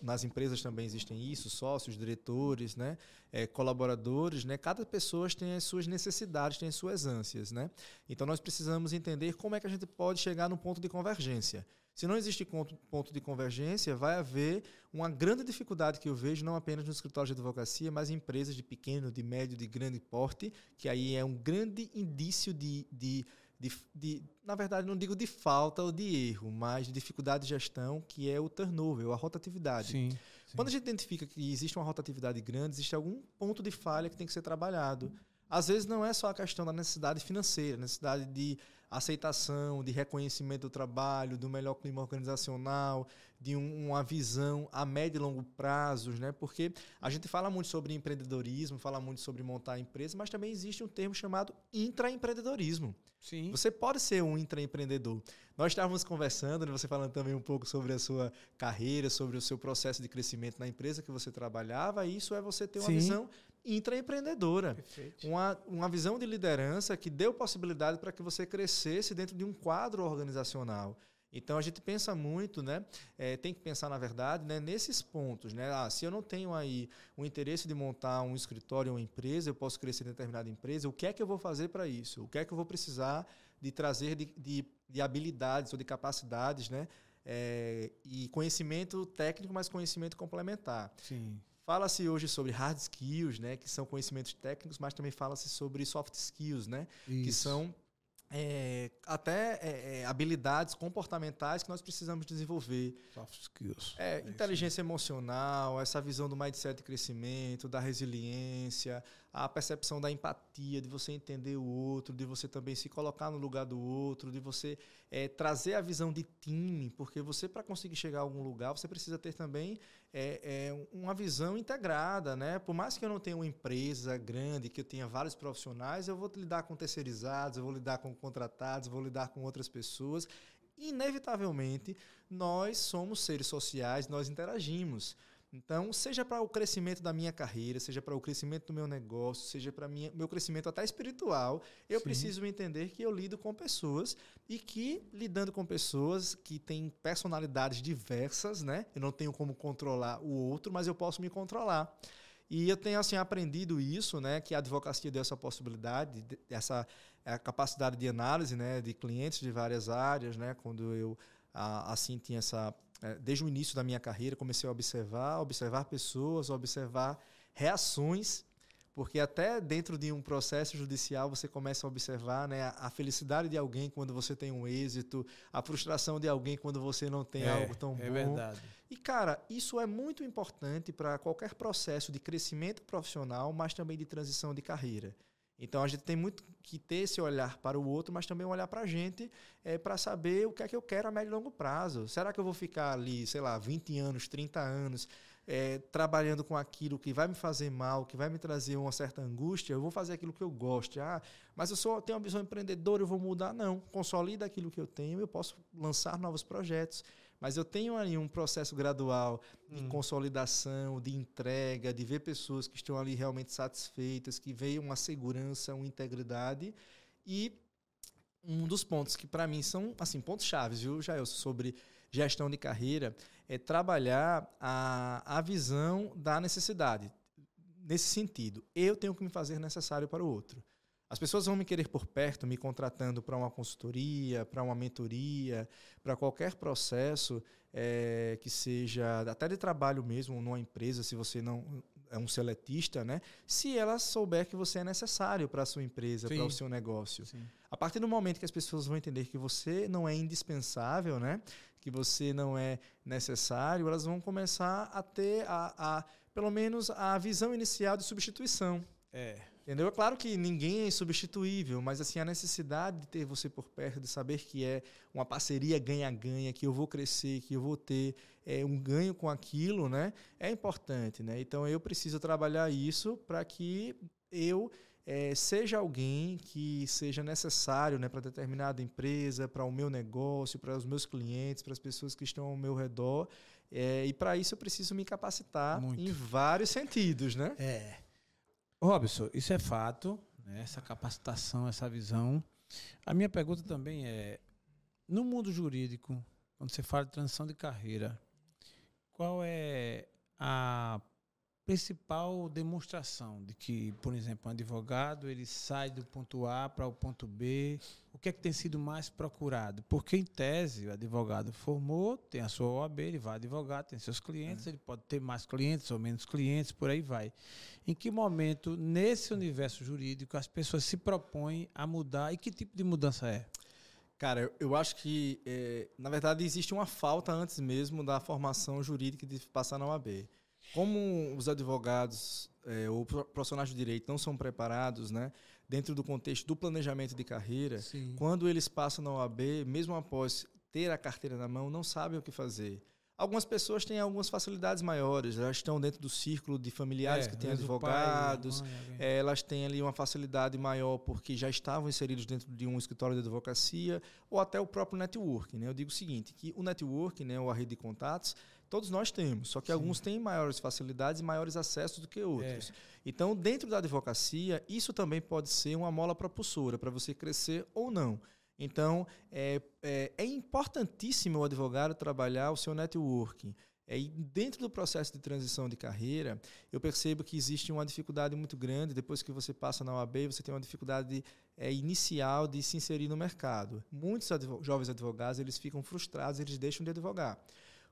nas empresas também existem isso, sócios, diretores, né, é, colaboradores, né, cada pessoa tem as suas necessidades, tem as suas ânsias, né. Então nós precisamos entender como é que a gente pode chegar no ponto de convergência. Se não existe ponto de convergência, vai haver uma grande dificuldade que eu vejo, não apenas no escritório de advocacia, mas em empresas de pequeno, de médio, de grande porte, que aí é um grande indício de, de, de, de na verdade, não digo de falta ou de erro, mas de dificuldade de gestão, que é o turnover, a rotatividade. Sim, sim. Quando a gente identifica que existe uma rotatividade grande, existe algum ponto de falha que tem que ser trabalhado. Às vezes não é só a questão da necessidade financeira, necessidade de aceitação, de reconhecimento do trabalho, do melhor clima organizacional, de um, uma visão a médio e longo prazos, né? Porque a gente fala muito sobre empreendedorismo, fala muito sobre montar empresa, mas também existe um termo chamado intraempreendedorismo. Sim. Você pode ser um intraempreendedor. Nós estávamos conversando, né, você falando também um pouco sobre a sua carreira, sobre o seu processo de crescimento na empresa que você trabalhava, e isso é você ter uma Sim. visão intraempreendedora. Uma, uma visão de liderança que deu possibilidade para que você crescesse dentro de um quadro organizacional. Então a gente pensa muito, né? É, tem que pensar na verdade, né? Nesses pontos, né? Ah, se eu não tenho aí o interesse de montar um escritório ou uma empresa, eu posso crescer em determinada empresa. O que é que eu vou fazer para isso? O que é que eu vou precisar de trazer de, de, de habilidades ou de capacidades, né? É, e conhecimento técnico, mas conhecimento complementar. Sim. Fala-se hoje sobre hard skills, né, que são conhecimentos técnicos, mas também fala-se sobre soft skills, né, Isso. que são é, até é, habilidades comportamentais que nós precisamos desenvolver. Soft skills. É, é inteligência emocional, essa visão do mindset de crescimento, da resiliência, a percepção da empatia, de você entender o outro, de você também se colocar no lugar do outro, de você é, trazer a visão de time, porque você, para conseguir chegar a algum lugar, você precisa ter também é, é, uma visão integrada. Né? Por mais que eu não tenha uma empresa grande, que eu tenha vários profissionais, eu vou lidar com terceirizados, eu vou lidar com contratados, vou lidar com outras pessoas. Inevitavelmente, nós somos seres sociais, nós interagimos. Então, seja para o crescimento da minha carreira, seja para o crescimento do meu negócio, seja para o meu crescimento até espiritual, eu Sim. preciso entender que eu lido com pessoas e que, lidando com pessoas que têm personalidades diversas, né? Eu não tenho como controlar o outro, mas eu posso me controlar. E eu tenho assim aprendido isso, né, que a advocacia deu essa possibilidade, essa capacidade de análise, né, de clientes de várias áreas, né, quando eu assim tinha essa desde o início da minha carreira, comecei a observar, observar pessoas, observar reações, porque até dentro de um processo judicial você começa a observar né, a felicidade de alguém quando você tem um êxito, a frustração de alguém quando você não tem é, algo tão é bom. É verdade. E, cara, isso é muito importante para qualquer processo de crescimento profissional, mas também de transição de carreira. Então a gente tem muito que ter esse olhar para o outro, mas também olhar para a gente é, para saber o que é que eu quero a médio e longo prazo. Será que eu vou ficar ali, sei lá, 20 anos, 30 anos, é, trabalhando com aquilo que vai me fazer mal, que vai me trazer uma certa angústia? Eu vou fazer aquilo que eu gosto. Ah, mas eu só tenho uma visão empreendedora, eu vou mudar? Não. Consolida aquilo que eu tenho, eu posso lançar novos projetos. Mas eu tenho aí um processo gradual de hum. consolidação, de entrega, de ver pessoas que estão ali realmente satisfeitas, que veem uma segurança, uma integridade. E um dos pontos que para mim são assim pontos chaves, viu, Jair, sobre gestão de carreira, é trabalhar a, a visão da necessidade. Nesse sentido, eu tenho que me fazer necessário para o outro. As pessoas vão me querer por perto, me contratando para uma consultoria, para uma mentoria, para qualquer processo é, que seja até de trabalho mesmo numa empresa, se você não é um seletista, né? Se ela souber que você é necessário para a sua empresa, para o seu negócio. Sim. A partir do momento que as pessoas vão entender que você não é indispensável, né? Que você não é necessário, elas vão começar a ter a, a pelo menos a visão inicial de substituição. É. Entendeu? É claro que ninguém é insubstituível, mas assim a necessidade de ter você por perto, de saber que é uma parceria ganha-ganha, que eu vou crescer, que eu vou ter é, um ganho com aquilo, né? É importante, né? Então eu preciso trabalhar isso para que eu é, seja alguém que seja necessário né, para determinada empresa, para o meu negócio, para os meus clientes, para as pessoas que estão ao meu redor. É, e para isso eu preciso me capacitar Muito. em vários sentidos, né? É. Robson, isso é fato, né? essa capacitação, essa visão. A minha pergunta também é: no mundo jurídico, quando você fala de transição de carreira, qual é a principal demonstração de que, por exemplo, um advogado ele sai do ponto A para o ponto B? O que é que tem sido mais procurado? Porque, em tese, o advogado formou, tem a sua OAB, ele vai advogar, tem seus clientes, é. ele pode ter mais clientes ou menos clientes, por aí vai. Em que momento, nesse universo jurídico, as pessoas se propõem a mudar e que tipo de mudança é? Cara, eu acho que, é, na verdade, existe uma falta antes mesmo da formação jurídica de passar na OAB. Como os advogados é, ou profissionais de direito não são preparados, né, dentro do contexto do planejamento de carreira, Sim. quando eles passam na OAB, mesmo após ter a carteira na mão, não sabem o que fazer. Algumas pessoas têm algumas facilidades maiores, elas estão dentro do círculo de familiares é, que têm advogados, pai, mãe, é, elas têm ali uma facilidade maior porque já estavam inseridos dentro de um escritório de advocacia ou até o próprio networking. Né? Eu digo o seguinte, que o networking, né, ou a rede de contatos, todos nós temos, só que Sim. alguns têm maiores facilidades e maiores acessos do que outros. É. Então, dentro da advocacia, isso também pode ser uma mola propulsora para você crescer ou não. Então, é, é, é, importantíssimo o advogado trabalhar o seu networking. É, e dentro do processo de transição de carreira, eu percebo que existe uma dificuldade muito grande. Depois que você passa na OAB, você tem uma dificuldade é, inicial de se inserir no mercado. Muitos advo jovens advogados eles ficam frustrados, eles deixam de advogar.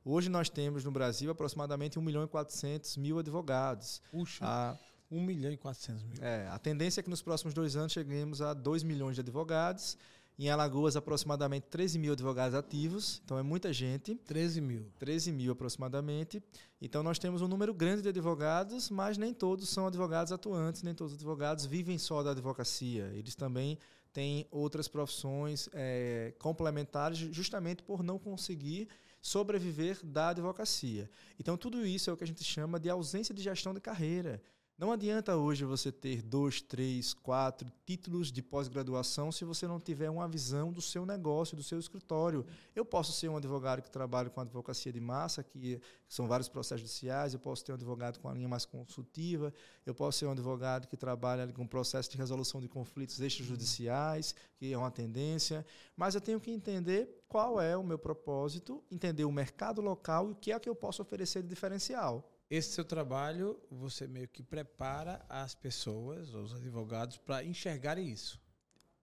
Hoje nós temos no Brasil aproximadamente 1 milhão e 400 mil advogados. Puxa, a, 1 milhão e 400 mil. É, a tendência é que nos próximos dois anos cheguemos a 2 milhões de advogados. Em Alagoas, aproximadamente 13 mil advogados ativos, então é muita gente. 13 mil. 13 mil aproximadamente. Então nós temos um número grande de advogados, mas nem todos são advogados atuantes, nem todos os advogados vivem só da advocacia. Eles também têm outras profissões é, complementares, justamente por não conseguir sobreviver da advocacia. Então, tudo isso é o que a gente chama de ausência de gestão de carreira. Não adianta hoje você ter dois, três, quatro títulos de pós-graduação se você não tiver uma visão do seu negócio, do seu escritório. Eu posso ser um advogado que trabalha com advocacia de massa, que são vários processos judiciais, eu posso ter um advogado com a linha mais consultiva, eu posso ser um advogado que trabalha com processo de resolução de conflitos extrajudiciais, que é uma tendência, mas eu tenho que entender qual é o meu propósito, entender o mercado local e o que é que eu posso oferecer de diferencial esse seu trabalho, você meio que prepara as pessoas, os advogados, para enxergarem isso.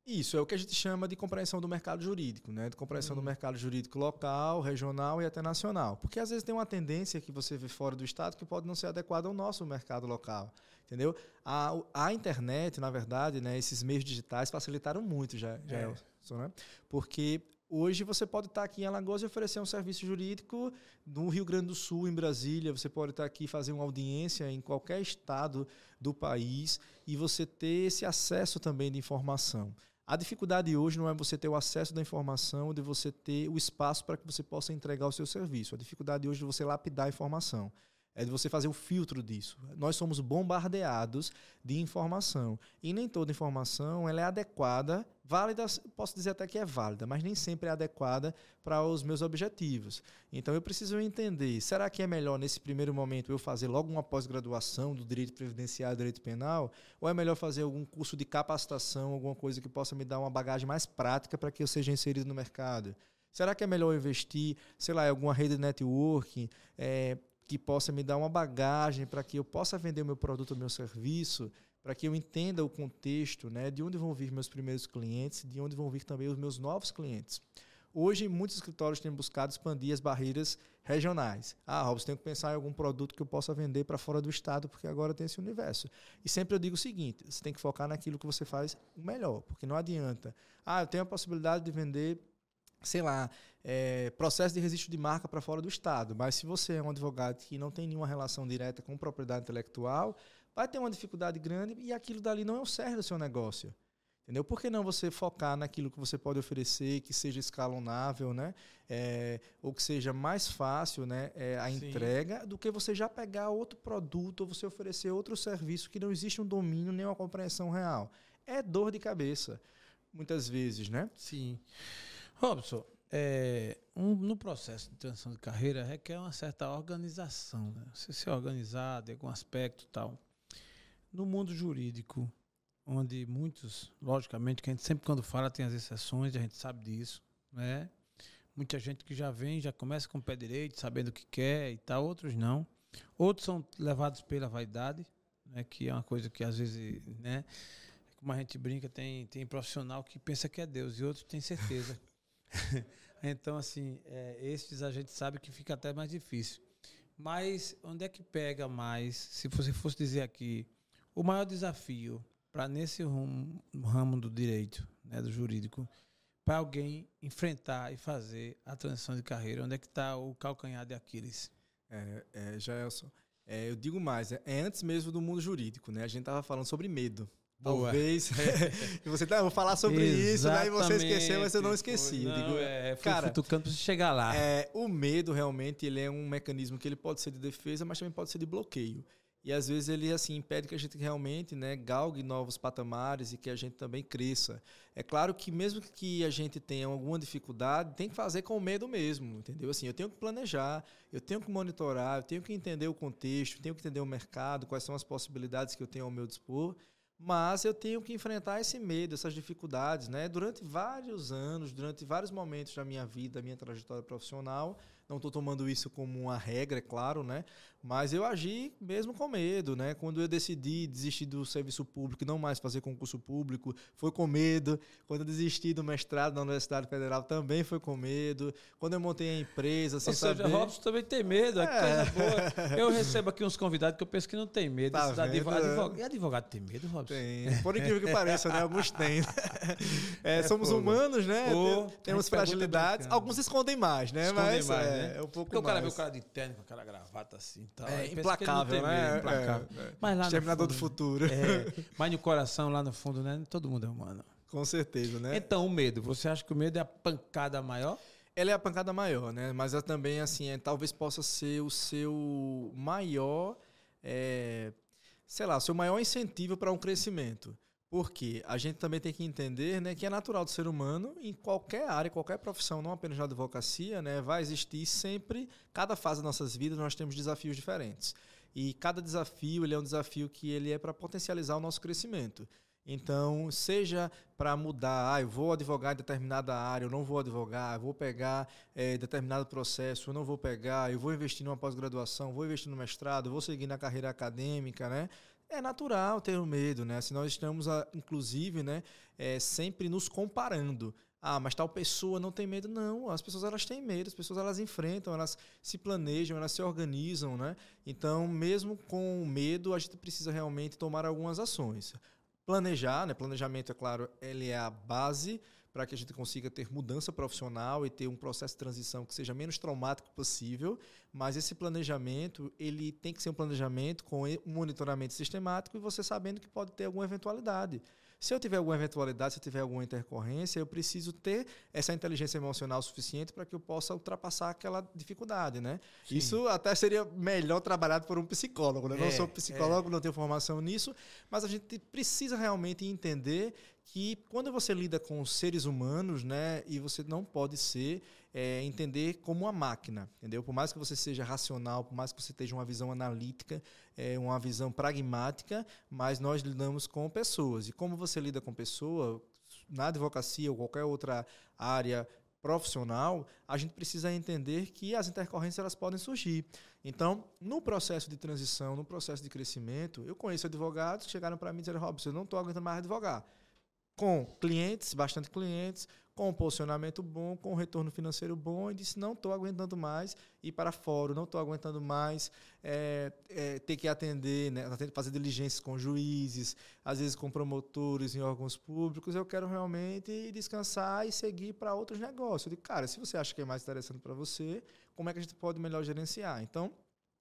Isso é o que a gente chama de compreensão do mercado jurídico, né? De compreensão do uhum. mercado jurídico local, regional e até nacional. Porque às vezes tem uma tendência que você vê fora do estado que pode não ser adequada ao nosso mercado local, entendeu? A, a internet, na verdade, né, esses meios digitais facilitaram muito já, já é. né? Porque Hoje você pode estar aqui em Alagoas e oferecer um serviço jurídico no Rio Grande do Sul, em Brasília. Você pode estar aqui e fazer uma audiência em qualquer estado do país e você ter esse acesso também de informação. A dificuldade hoje não é você ter o acesso da informação, de você ter o espaço para que você possa entregar o seu serviço. A dificuldade hoje é você lapidar a informação é de você fazer o filtro disso. Nós somos bombardeados de informação e nem toda informação ela é adequada, válida, posso dizer até que é válida, mas nem sempre é adequada para os meus objetivos. Então eu preciso entender, será que é melhor nesse primeiro momento eu fazer logo uma pós-graduação do direito previdenciário e direito penal, ou é melhor fazer algum curso de capacitação, alguma coisa que possa me dar uma bagagem mais prática para que eu seja inserido no mercado? Será que é melhor investir, sei lá, em alguma rede de networking, é, que possa me dar uma bagagem para que eu possa vender o meu produto ou meu serviço, para que eu entenda o contexto, né, de onde vão vir meus primeiros clientes, de onde vão vir também os meus novos clientes. Hoje, muitos escritórios têm buscado expandir as barreiras regionais. Ah, Robson, tenho que pensar em algum produto que eu possa vender para fora do estado, porque agora tem esse universo. E sempre eu digo o seguinte: você tem que focar naquilo que você faz o melhor, porque não adianta. Ah, eu tenho a possibilidade de vender sei lá, é, processo de registro de marca para fora do Estado. Mas se você é um advogado que não tem nenhuma relação direta com propriedade intelectual, vai ter uma dificuldade grande e aquilo dali não é o certo do seu negócio. Entendeu? Por que não você focar naquilo que você pode oferecer, que seja escalonável, né? É, ou que seja mais fácil né? É, a Sim. entrega, do que você já pegar outro produto ou você oferecer outro serviço que não existe um domínio nem uma compreensão real. É dor de cabeça, muitas vezes, né? Sim. Robson, é, um, no processo de transição de carreira requer uma certa organização. Né? Você se organizar em algum aspecto tal. No mundo jurídico, onde muitos, logicamente, que a gente sempre quando fala tem as exceções, a gente sabe disso, né? Muita gente que já vem, já começa com o pé direito, sabendo o que quer e tal, outros não. Outros são levados pela vaidade, né? Que é uma coisa que às vezes, né? Como a gente brinca, tem, tem profissional que pensa que é Deus e outros têm certeza. então, assim, é, esses a gente sabe que fica até mais difícil. Mas onde é que pega mais, se você fosse dizer aqui, o maior desafio para nesse ramo, ramo do direito, né, do jurídico, para alguém enfrentar e fazer a transição de carreira? Onde é que está o calcanhar de Aquiles? É, é Jaelson, é, eu digo mais, é, é, antes mesmo do mundo jurídico, né? A gente estava falando sobre medo. Boa. Talvez. e você tá, vou falar sobre isso, né? E você esqueceu, mas eu não esqueci. Não, digo, é, cara, futucando você chegar lá. É, o medo realmente ele é um mecanismo que ele pode ser de defesa, mas também pode ser de bloqueio. E às vezes ele assim impede que a gente realmente, né, galgue novos patamares e que a gente também cresça. É claro que mesmo que a gente tenha alguma dificuldade, tem que fazer com medo mesmo, entendeu? Assim, eu tenho que planejar, eu tenho que monitorar, eu tenho que entender o contexto, tenho que entender o mercado, quais são as possibilidades que eu tenho ao meu dispor mas eu tenho que enfrentar esse medo, essas dificuldades, né? Durante vários anos, durante vários momentos da minha vida, da minha trajetória profissional, não estou tomando isso como uma regra, é claro, né? Mas eu agi mesmo com medo, né? Quando eu decidi desistir do serviço público e não mais fazer concurso público, foi com medo. Quando eu desisti do mestrado na Universidade Federal, também foi com medo. Quando eu montei a empresa, sem Ou seja, saber... Robson também tem medo, é, é. coisa boa. Eu recebo aqui uns convidados que eu penso que não tem medo. Tá advogado, advogado. E advogado tem medo, Robson? Tem. Por incrível que pareça, né? Alguns têm. É, é, somos fogo. humanos, né? Pô, Temos fragilidades. Alguns escondem mais, né? Escondem Mas mais, é, né? é um pouco Porque mais. o cara vê o cara de terno com aquela gravata assim. Tal. É implacável, né? É, implacável. É, é. Mas lá Exterminador fundo, do futuro. É, mas no coração, lá no fundo, né? Todo mundo é humano. Com certeza, né? Então, o medo. Você acha que o medo é a pancada maior? Ela é a pancada maior, né? Mas ela também, assim, é, talvez possa ser o seu maior, é, sei lá, o seu maior incentivo para um crescimento. Porque a gente também tem que entender né, que é natural do ser humano, em qualquer área, qualquer profissão, não apenas na advocacia, né, vai existir sempre, cada fase das nossas vidas, nós temos desafios diferentes. E cada desafio ele é um desafio que ele é para potencializar o nosso crescimento. Então, seja para mudar, ah, eu vou advogar em determinada área, eu não vou advogar, eu vou pegar é, determinado processo, eu não vou pegar, eu vou investir numa pós-graduação, vou investir no mestrado, vou seguir na carreira acadêmica, né? É natural ter o medo, né? Se nós estamos, inclusive, né, é, sempre nos comparando. Ah, mas tal pessoa não tem medo. Não, as pessoas elas têm medo, as pessoas elas enfrentam, elas se planejam, elas se organizam, né? Então, mesmo com medo, a gente precisa realmente tomar algumas ações. Planejar, né? Planejamento, é claro, ele é a base para que a gente consiga ter mudança profissional e ter um processo de transição que seja menos traumático possível, mas esse planejamento, ele tem que ser um planejamento com um monitoramento sistemático e você sabendo que pode ter alguma eventualidade. Se eu tiver alguma eventualidade, se eu tiver alguma intercorrência, eu preciso ter essa inteligência emocional suficiente para que eu possa ultrapassar aquela dificuldade, né? Isso até seria melhor trabalhado por um psicólogo, né? É, não sou psicólogo, é. não tenho formação nisso, mas a gente precisa realmente entender que quando você lida com seres humanos, né, e você não pode ser é, entender como uma máquina, entendeu? Por mais que você seja racional, por mais que você tenha uma visão analítica, é, uma visão pragmática, mas nós lidamos com pessoas. E como você lida com pessoa, na advocacia ou qualquer outra área profissional, a gente precisa entender que as intercorrências elas podem surgir. Então, no processo de transição, no processo de crescimento, eu conheço advogados que chegaram para mim e disseram, Robson, eu não estou aguentando mais advogar com clientes, bastante clientes, com um posicionamento bom, com um retorno financeiro bom, e disse: não estou aguentando mais ir para fora, não estou aguentando mais é, é, ter que atender, né, fazer diligências com juízes, às vezes com promotores em órgãos públicos. Eu quero realmente descansar e seguir para outros negócios. Eu digo, cara, se você acha que é mais interessante para você, como é que a gente pode melhor gerenciar? Então,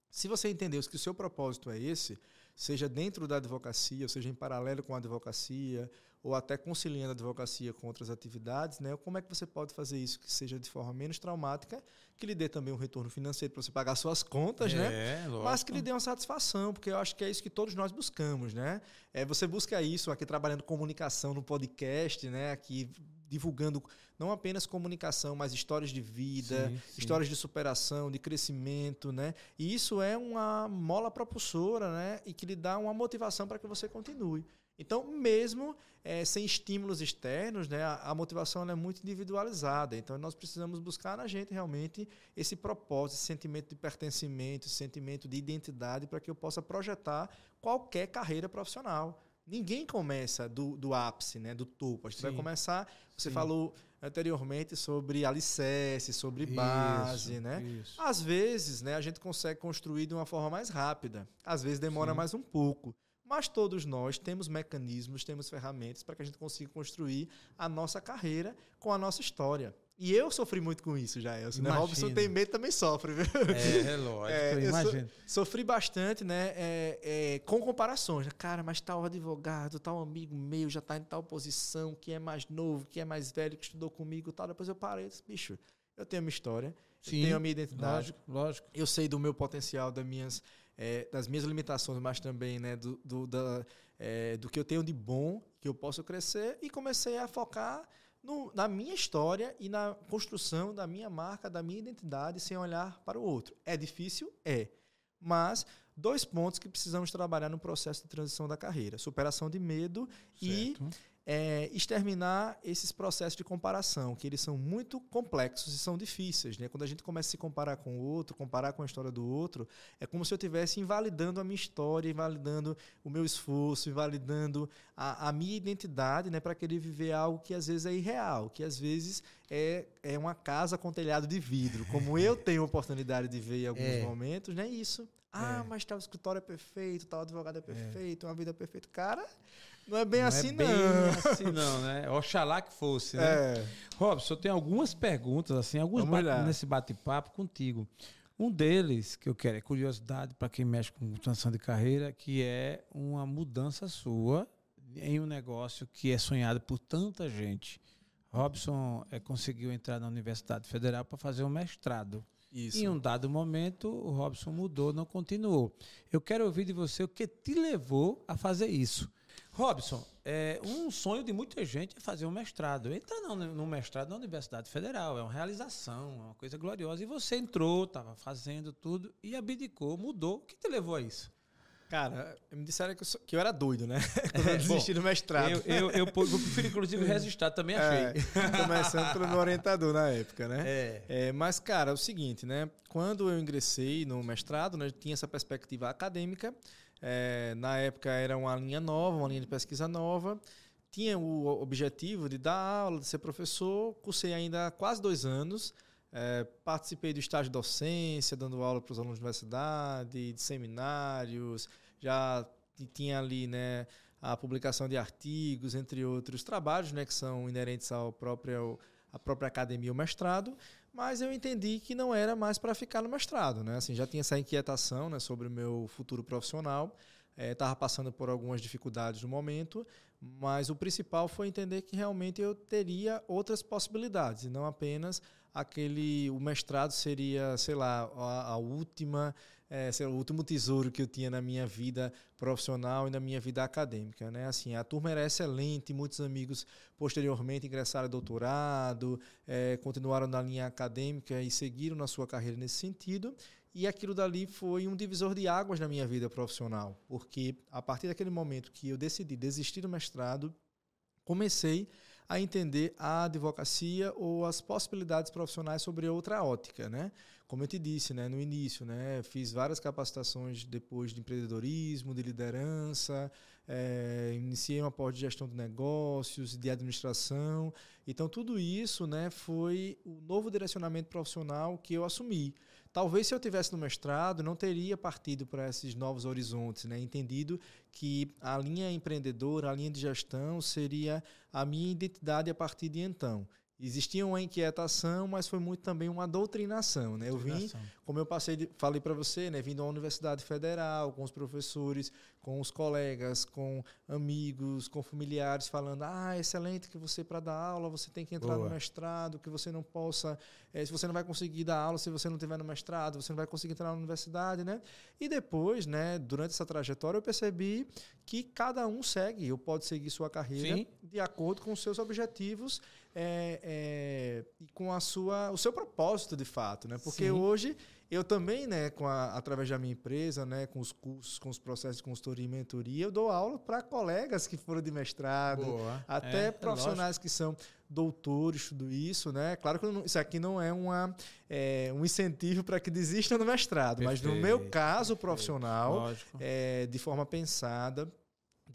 se você entendeu que o seu propósito é esse, seja dentro da advocacia, ou seja em paralelo com a advocacia, ou até conciliando a advocacia com outras atividades, né? Como é que você pode fazer isso que seja de forma menos traumática, que lhe dê também um retorno financeiro para você pagar suas contas, né? é, né? Lógico. Mas que lhe dê uma satisfação, porque eu acho que é isso que todos nós buscamos, né? É, você busca isso aqui trabalhando comunicação no podcast, né? Aqui divulgando não apenas comunicação, mas histórias de vida, sim, sim. histórias de superação, de crescimento, né? E isso é uma mola propulsora, né? E que lhe dá uma motivação para que você continue. Então, mesmo é, sem estímulos externos, né, a, a motivação é muito individualizada. Então, nós precisamos buscar na gente realmente esse propósito, esse sentimento de pertencimento, esse sentimento de identidade para que eu possa projetar qualquer carreira profissional. Ninguém começa do, do ápice, né, do topo. A gente Sim. vai começar. Você Sim. falou anteriormente sobre alicerce, sobre base, isso, né? Isso. Às vezes, né, a gente consegue construir de uma forma mais rápida. Às vezes demora Sim. mais um pouco. Mas todos nós temos mecanismos, temos ferramentas para que a gente consiga construir a nossa carreira com a nossa história. E eu sofri muito com isso já, Elcio. Né? Robson tem medo também sofre, viu? É, é lógico, é, imagino. So, sofri bastante, né? É, é, com comparações. Cara, mas tal advogado, tal amigo meu já está em tal posição, que é mais novo, que é mais velho, que estudou comigo tal. Depois eu parei e disse, bicho, eu tenho a minha história, Sim, eu tenho a minha identidade. Lógico, lógico. Eu sei do meu potencial, das minhas, é, das minhas limitações, mas também né, do, do, da, do que eu tenho de bom, que eu posso crescer. E comecei a focar no, na minha história e na construção da minha marca, da minha identidade, sem olhar para o outro. É difícil? É. Mas dois pontos que precisamos trabalhar no processo de transição da carreira: superação de medo certo. e é, exterminar esses processos de comparação, que eles são muito complexos e são difíceis. Né? Quando a gente começa a se comparar com o outro, comparar com a história do outro, é como se eu estivesse invalidando a minha história, invalidando o meu esforço, invalidando a, a minha identidade né? para querer viver algo que às vezes é irreal, que às vezes é, é uma casa com telhado de vidro. Como eu tenho a oportunidade de ver em alguns é. momentos, não é isso. Ah, é. mas tal escritório é perfeito, tal advogado é, é. perfeito, é. uma vida é perfeita. Cara, não é bem não assim, é bem não. assim, não, né? Oxalá que fosse, né? É. Robson, eu tenho algumas perguntas, assim, alguns bate, nesse bate-papo contigo. Um deles, que eu quero, é curiosidade para quem mexe com transição de carreira, que é uma mudança sua em um negócio que é sonhado por tanta gente. Robson é, conseguiu entrar na Universidade Federal para fazer um mestrado. Isso. Em um dado momento, o Robson mudou, não continuou. Eu quero ouvir de você o que te levou a fazer isso. Robson, é, um sonho de muita gente é fazer um mestrado. Entrar no, no mestrado na Universidade Federal é uma realização, é uma coisa gloriosa. E você entrou, estava fazendo tudo e abdicou, mudou. O que te levou a isso? Cara, me disseram que eu, sou, que eu era doido, né? Quando eu desisti do mestrado. Eu, eu, eu, eu prefiro, inclusive, registrar, também é, achei. É, começando pelo meu orientador na época, né? É. é. Mas, cara, é o seguinte, né? Quando eu ingressei no mestrado, né, tinha essa perspectiva acadêmica. É, na época era uma linha nova, uma linha de pesquisa nova. Tinha o objetivo de dar aula, de ser professor. Cursei ainda quase dois anos. É, participei do estágio de docência, dando aula para os alunos da universidade, de seminários. Já tinha ali né, a publicação de artigos, entre outros trabalhos né, que são inerentes ao próprio, à própria academia, o mestrado mas eu entendi que não era mais para ficar no mestrado, né? Assim, já tinha essa inquietação, né, sobre o meu futuro profissional, estava é, passando por algumas dificuldades no momento, mas o principal foi entender que realmente eu teria outras possibilidades, e não apenas aquele o mestrado seria, sei lá, a, a última é, o último tesouro que eu tinha na minha vida profissional e na minha vida acadêmica. Né? Assim, a turma era excelente, muitos amigos posteriormente ingressaram em doutorado, é, continuaram na linha acadêmica e seguiram na sua carreira nesse sentido. E aquilo dali foi um divisor de águas na minha vida profissional, porque a partir daquele momento que eu decidi desistir do mestrado, comecei entender a advocacia ou as possibilidades profissionais sobre outra ótica, né? Como eu te disse, né, no início, né, fiz várias capacitações depois de empreendedorismo, de liderança, é, iniciei uma pós de gestão de negócios, de administração. Então, tudo isso né, foi o novo direcionamento profissional que eu assumi. Talvez se eu tivesse no mestrado, não teria partido para esses novos horizontes, né? entendido que a linha empreendedora, a linha de gestão seria a minha identidade a partir de então. Existia uma inquietação, mas foi muito também uma doutrinação, né? Eu vim, como eu passei, falei para você, né, vindo à Universidade Federal, com os professores, com os colegas, com amigos, com familiares, falando: ah, excelente que você para dar aula, você tem que entrar Boa. no mestrado, que você não possa, é, se você não vai conseguir dar aula se você não tiver no mestrado, você não vai conseguir entrar na universidade, né? E depois, né, durante essa trajetória, eu percebi que cada um segue, ou pode seguir sua carreira Sim. de acordo com os seus objetivos é, é, e com a sua, o seu propósito de fato, né? Porque Sim. hoje eu também, né, com a, através da minha empresa, né, com os cursos, com os processos de consultoria e mentoria, eu dou aula para colegas que foram de mestrado, Boa. até é, é profissionais que são doutores, tudo isso, né? Claro que isso aqui não é, uma, é, um incentivo para que desistam do mestrado, perfeito, mas no meu caso profissional, é, de forma pensada,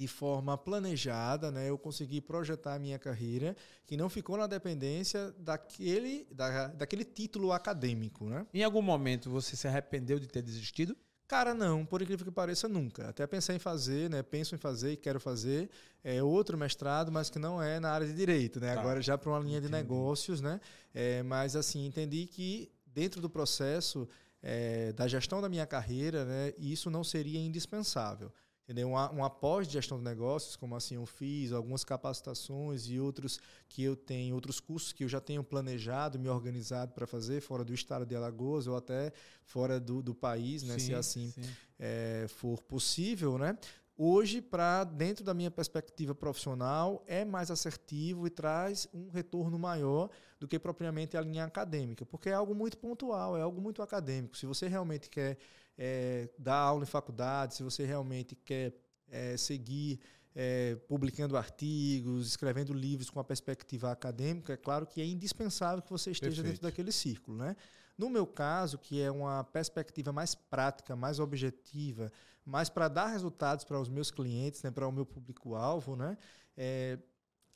de forma planejada, né, eu consegui projetar a minha carreira que não ficou na dependência daquele, da, daquele título acadêmico. Né? Em algum momento você se arrependeu de ter desistido? Cara, não, por incrível que pareça, nunca. Até pensei em fazer, né? Penso em fazer e quero fazer é, outro mestrado, mas que não é na área de direito, né? Tá. Agora já para uma linha Entendi. de negócios, né? É, mas assim, entendi que dentro do processo é, da gestão da minha carreira, né? Isso não seria indispensável entendeu? Uma, uma pós de gestão de negócios, como assim eu fiz, algumas capacitações e outros que eu tenho, outros cursos que eu já tenho planejado, me organizado para fazer fora do estado de Alagoas ou até fora do, do país, né? Sim, se assim é, for possível, né? Hoje, para dentro da minha perspectiva profissional, é mais assertivo e traz um retorno maior do que propriamente a linha acadêmica, porque é algo muito pontual, é algo muito acadêmico. Se você realmente quer é, dar aula em faculdade, se você realmente quer é, seguir é, publicando artigos, escrevendo livros com a perspectiva acadêmica, é claro que é indispensável que você esteja Perfeito. dentro daquele círculo. Né? No meu caso, que é uma perspectiva mais prática, mais objetiva, mais para dar resultados para os meus clientes, né, para o meu público-alvo, né, é,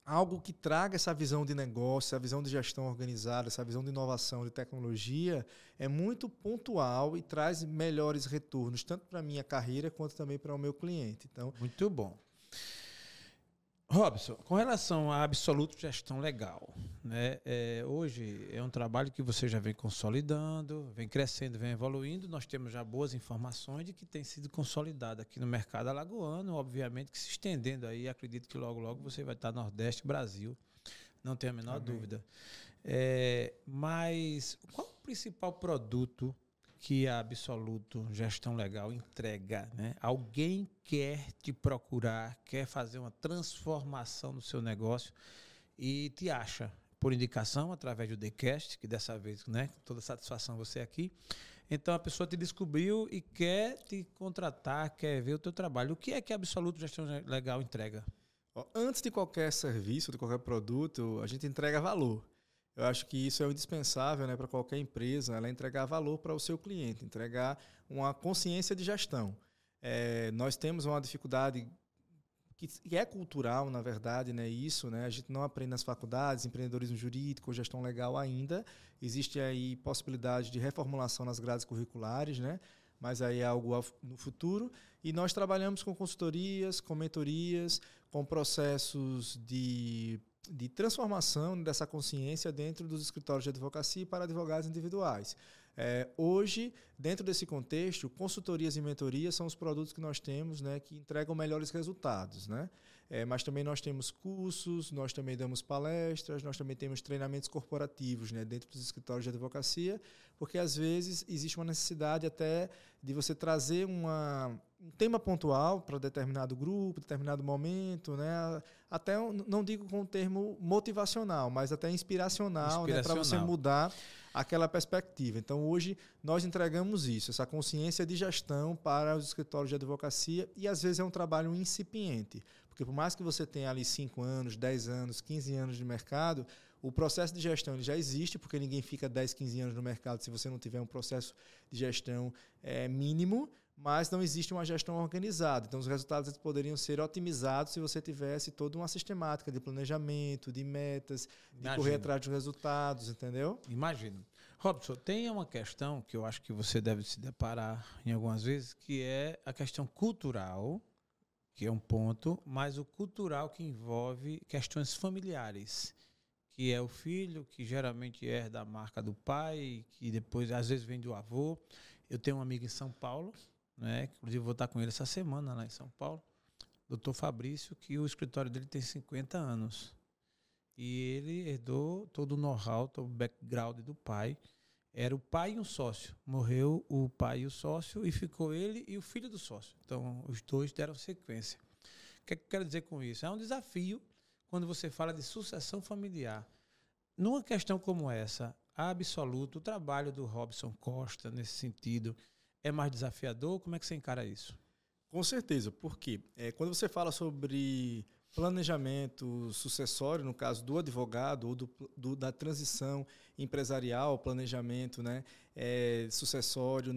algo que traga essa visão de negócio, essa visão de gestão organizada, essa visão de inovação, de tecnologia, é muito pontual e traz melhores retornos, tanto para a minha carreira quanto também para o meu cliente. Então, muito bom. Robson, com relação à absoluto gestão legal, né? É, hoje é um trabalho que você já vem consolidando, vem crescendo, vem evoluindo. Nós temos já boas informações de que tem sido consolidado aqui no mercado alagoano, obviamente que se estendendo aí. Acredito que logo, logo você vai estar Nordeste, Brasil, não tenho a menor Amém. dúvida. É, mas qual o principal produto que a Absoluto Gestão Legal entrega. Né? Alguém quer te procurar, quer fazer uma transformação no seu negócio e te acha por indicação através do TheCast, que dessa vez, né, com toda satisfação você aqui. Então a pessoa te descobriu e quer te contratar, quer ver o teu trabalho. O que é que a Absoluto Gestão Legal entrega? Antes de qualquer serviço, de qualquer produto, a gente entrega valor. Eu acho que isso é indispensável né, para qualquer empresa, ela entregar valor para o seu cliente, entregar uma consciência de gestão. É, nós temos uma dificuldade que é cultural, na verdade, né? Isso, né? A gente não aprende nas faculdades, empreendedorismo jurídico, gestão legal ainda. Existe aí possibilidade de reformulação nas grades curriculares, né? Mas aí é algo no futuro. E nós trabalhamos com consultorias, com mentorias, com processos de de transformação dessa consciência dentro dos escritórios de advocacia para advogados individuais. É, hoje, dentro desse contexto, consultorias e mentorias são os produtos que nós temos né, que entregam melhores resultados. Né? É, mas também nós temos cursos, nós também damos palestras, nós também temos treinamentos corporativos né, dentro dos escritórios de advocacia, porque às vezes existe uma necessidade até de você trazer uma, um tema pontual para determinado grupo, determinado momento, né? até não digo com o termo motivacional, mas até inspiracional, inspiracional. Né? para você mudar aquela perspectiva. Então, hoje, nós entregamos isso, essa consciência de gestão para os escritórios de advocacia, e às vezes é um trabalho incipiente Porque por mais que você tenha ali 5 anos, 10 anos, 15 anos de mercado, o processo de gestão ele já existe, porque ninguém fica 10, 15 anos no mercado se você não tiver um processo de gestão é, mínimo, mas não existe uma gestão organizada. Então, os resultados poderiam ser otimizados se você tivesse toda uma sistemática de planejamento, de metas, de Imagino. correr atrás dos resultados, entendeu? Imagino. Robson, tem uma questão que eu acho que você deve se deparar em algumas vezes, que é a questão cultural, que é um ponto, mas o cultural que envolve questões familiares que é o filho, que geralmente herda a marca do pai, que depois às vezes vem do avô. Eu tenho um amigo em São Paulo, né? Inclusive vou estar com ele essa semana lá em São Paulo. Doutor Fabrício, que o escritório dele tem 50 anos. E ele herdou todo o know-how, todo o background do pai. Era o pai e um sócio. Morreu o pai e o sócio e ficou ele e o filho do sócio. Então, os dois deram sequência. O que, é que eu quero dizer com isso? É um desafio quando você fala de sucessão familiar. Numa questão como essa, absoluto, o trabalho do Robson Costa nesse sentido é mais desafiador? Como é que você encara isso? Com certeza, porque é, quando você fala sobre planejamento sucessório, no caso do advogado ou do, do da transição empresarial, planejamento né, é, sucessório,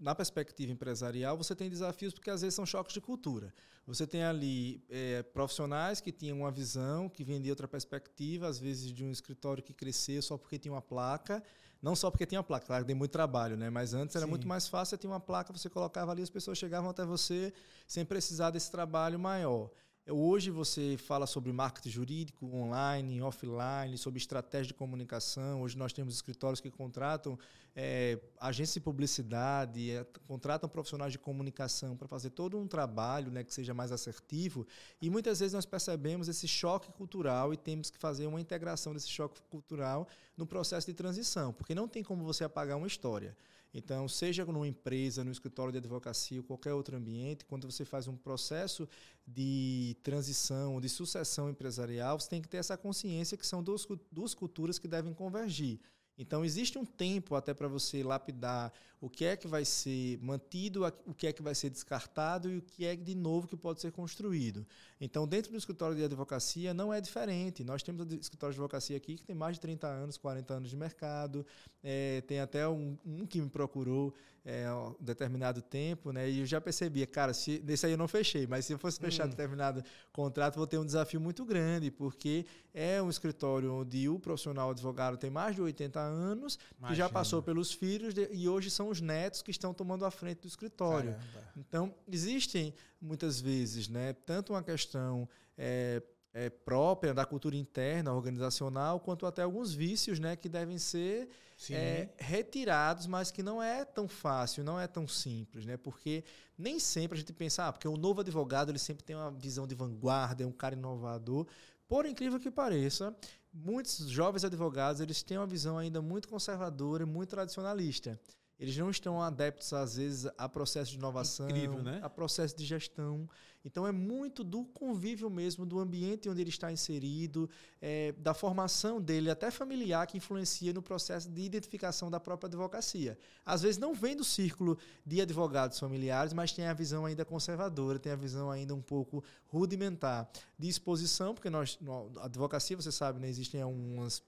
na perspectiva empresarial, você tem desafios porque às vezes são choques de cultura. Você tem ali é, profissionais que tinham uma visão, que de outra perspectiva, às vezes de um escritório que cresceu só porque tinha uma placa, não só porque tinha uma placa, claro, tem muito trabalho, né? Mas antes era Sim. muito mais fácil, você tinha uma placa, você colocava ali, as pessoas chegavam até você sem precisar desse trabalho maior. Hoje você fala sobre marketing jurídico online, offline, sobre estratégia de comunicação. Hoje nós temos escritórios que contratam é, agências de publicidade, é, contratam profissionais de comunicação para fazer todo um trabalho né, que seja mais assertivo. E muitas vezes nós percebemos esse choque cultural e temos que fazer uma integração desse choque cultural no processo de transição, porque não tem como você apagar uma história. Então, seja numa empresa, no escritório de advocacia ou qualquer outro ambiente, quando você faz um processo de transição, de sucessão empresarial, você tem que ter essa consciência que são duas, duas culturas que devem convergir. Então, existe um tempo até para você lapidar o que é que vai ser mantido, o que é que vai ser descartado e o que é de novo que pode ser construído. Então, dentro do escritório de advocacia, não é diferente. Nós temos o escritório de advocacia aqui que tem mais de 30 anos, 40 anos de mercado. É, tem até um, um que me procurou é, um determinado tempo, né? E eu já percebia, cara, se, desse aí eu não fechei, mas se eu fosse fechar hum. determinado contrato, vou ter um desafio muito grande, porque é um escritório onde o profissional advogado tem mais de 80 anos, Imagina. que já passou pelos filhos de, e hoje são os netos que estão tomando a frente do escritório. Caramba. Então, existem muitas vezes, né, tanto uma questão é, é, própria da cultura interna, organizacional, quanto até alguns vícios né, que devem ser é, retirados, mas que não é tão fácil, não é tão simples, né? Porque nem sempre a gente pensa, ah, porque o novo advogado ele sempre tem uma visão de vanguarda, é um cara inovador. Por incrível que pareça, muitos jovens advogados eles têm uma visão ainda muito conservadora e muito tradicionalista. Eles não estão adeptos, às vezes, a processo de inovação, Incrível, né? a processo de gestão. Então, é muito do convívio mesmo, do ambiente onde ele está inserido, é, da formação dele, até familiar, que influencia no processo de identificação da própria advocacia. Às vezes, não vem do círculo de advogados familiares, mas tem a visão ainda conservadora, tem a visão ainda um pouco rudimentar de exposição, porque nós, a advocacia, você sabe, né, existem algumas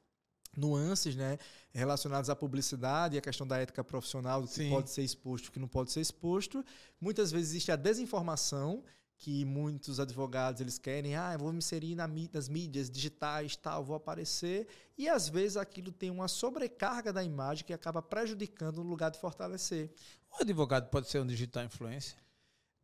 nuances né, relacionadas à publicidade e à questão da ética profissional, do que Sim. pode ser exposto e o que não pode ser exposto. Muitas vezes existe a desinformação, que muitos advogados eles querem, ah, eu vou me inserir na, nas mídias digitais, tal, vou aparecer, e às vezes aquilo tem uma sobrecarga da imagem que acaba prejudicando no lugar de fortalecer. O advogado pode ser um digital influencer?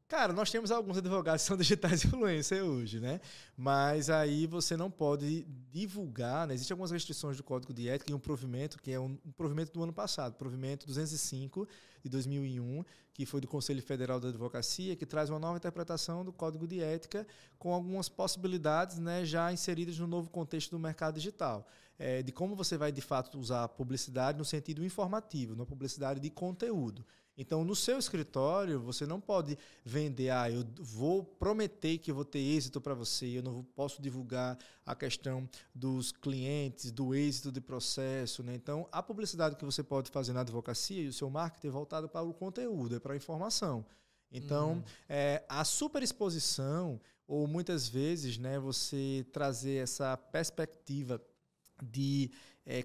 Cara, nós temos alguns advogados que são digitais influencer hoje, né? Mas aí você não pode divulgar, né? Existem algumas restrições do Código de Ética e um provimento, que é um, provimento do ano passado, provimento 205 de 2001, que foi do Conselho Federal da Advocacia, que traz uma nova interpretação do Código de Ética com algumas possibilidades né, já inseridas no novo contexto do mercado digital. É, de como você vai, de fato, usar a publicidade no sentido informativo, na publicidade de conteúdo. Então, no seu escritório, você não pode vender, ah, eu vou prometer que eu vou ter êxito para você, eu não posso divulgar a questão dos clientes, do êxito de processo. Né? Então, a publicidade que você pode fazer na advocacia e o seu marketing é voltado para o conteúdo, é para a informação. Então, uhum. é, a superexposição, ou muitas vezes, né, você trazer essa perspectiva de é,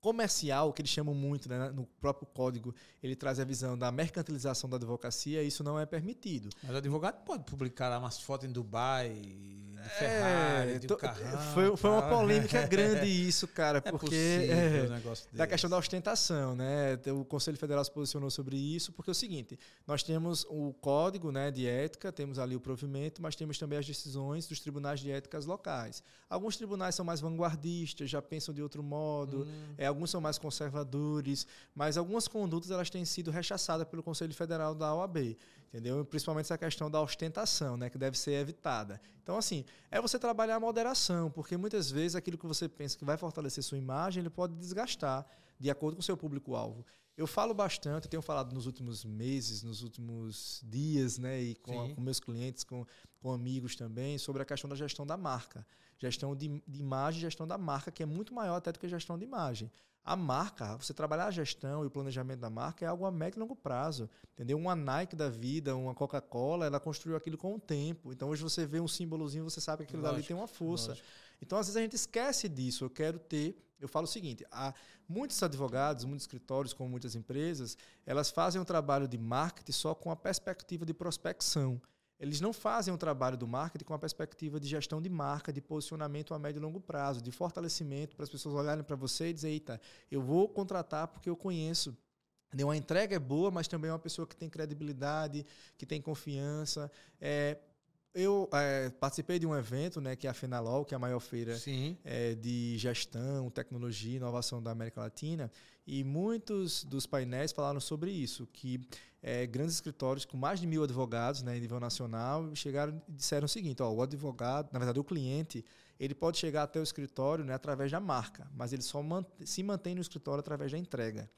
comercial, que eles chamam muito, né, no próprio código, ele traz a visão da mercantilização da advocacia, isso não é permitido. Mas o advogado pode publicar lá umas fotos em Dubai, de é, Ferrari, é, de carrão, Foi, foi uma polêmica grande isso, cara, é porque é, da questão da ostentação, né? O Conselho Federal se posicionou sobre isso, porque é o seguinte, nós temos o código, né, de ética, temos ali o provimento, mas temos também as decisões dos tribunais de éticas locais. Alguns tribunais são mais vanguardistas, já pensam de outro modo, hum. é, alguns são mais conservadores, mas algumas condutas elas têm sido rechaçadas pelo Conselho Federal da OAB entendeu? Principalmente essa questão da ostentação, né, que deve ser evitada. Então, assim, é você trabalhar a moderação, porque muitas vezes aquilo que você pensa que vai fortalecer sua imagem, ele pode desgastar de acordo com o seu público-alvo. Eu falo bastante, eu tenho falado nos últimos meses, nos últimos dias, né, e com, com meus clientes, com, com amigos também, sobre a questão da gestão da marca. Gestão de, de imagem, gestão da marca, que é muito maior até do que a gestão de imagem. A marca, você trabalhar a gestão e o planejamento da marca é algo a médio e longo prazo. Entendeu? Uma Nike da vida, uma Coca-Cola, ela construiu aquilo com o tempo. Então hoje você vê um símbolozinho, você sabe que aquilo lógico, dali tem uma força. Lógico. Então às vezes a gente esquece disso. Eu quero ter. Eu falo o seguinte: há muitos advogados, muitos escritórios, como muitas empresas, elas fazem um trabalho de marketing só com a perspectiva de prospecção. Eles não fazem o trabalho do marketing com a perspectiva de gestão de marca, de posicionamento a médio e longo prazo, de fortalecimento para as pessoas olharem para você e dizer, eita, eu vou contratar porque eu conheço. Uma entrega é boa, mas também é uma pessoa que tem credibilidade, que tem confiança. É, eu é, participei de um evento, né, que é a Fenalol, que é a maior feira é, de gestão, tecnologia e inovação da América Latina, e muitos dos painéis falaram sobre isso, que é, grandes escritórios com mais de mil advogados né, em nível nacional chegaram e disseram o seguinte: ó, o advogado, na verdade, o cliente, ele pode chegar até o escritório né, através da marca, mas ele só se mantém no escritório através da entrega.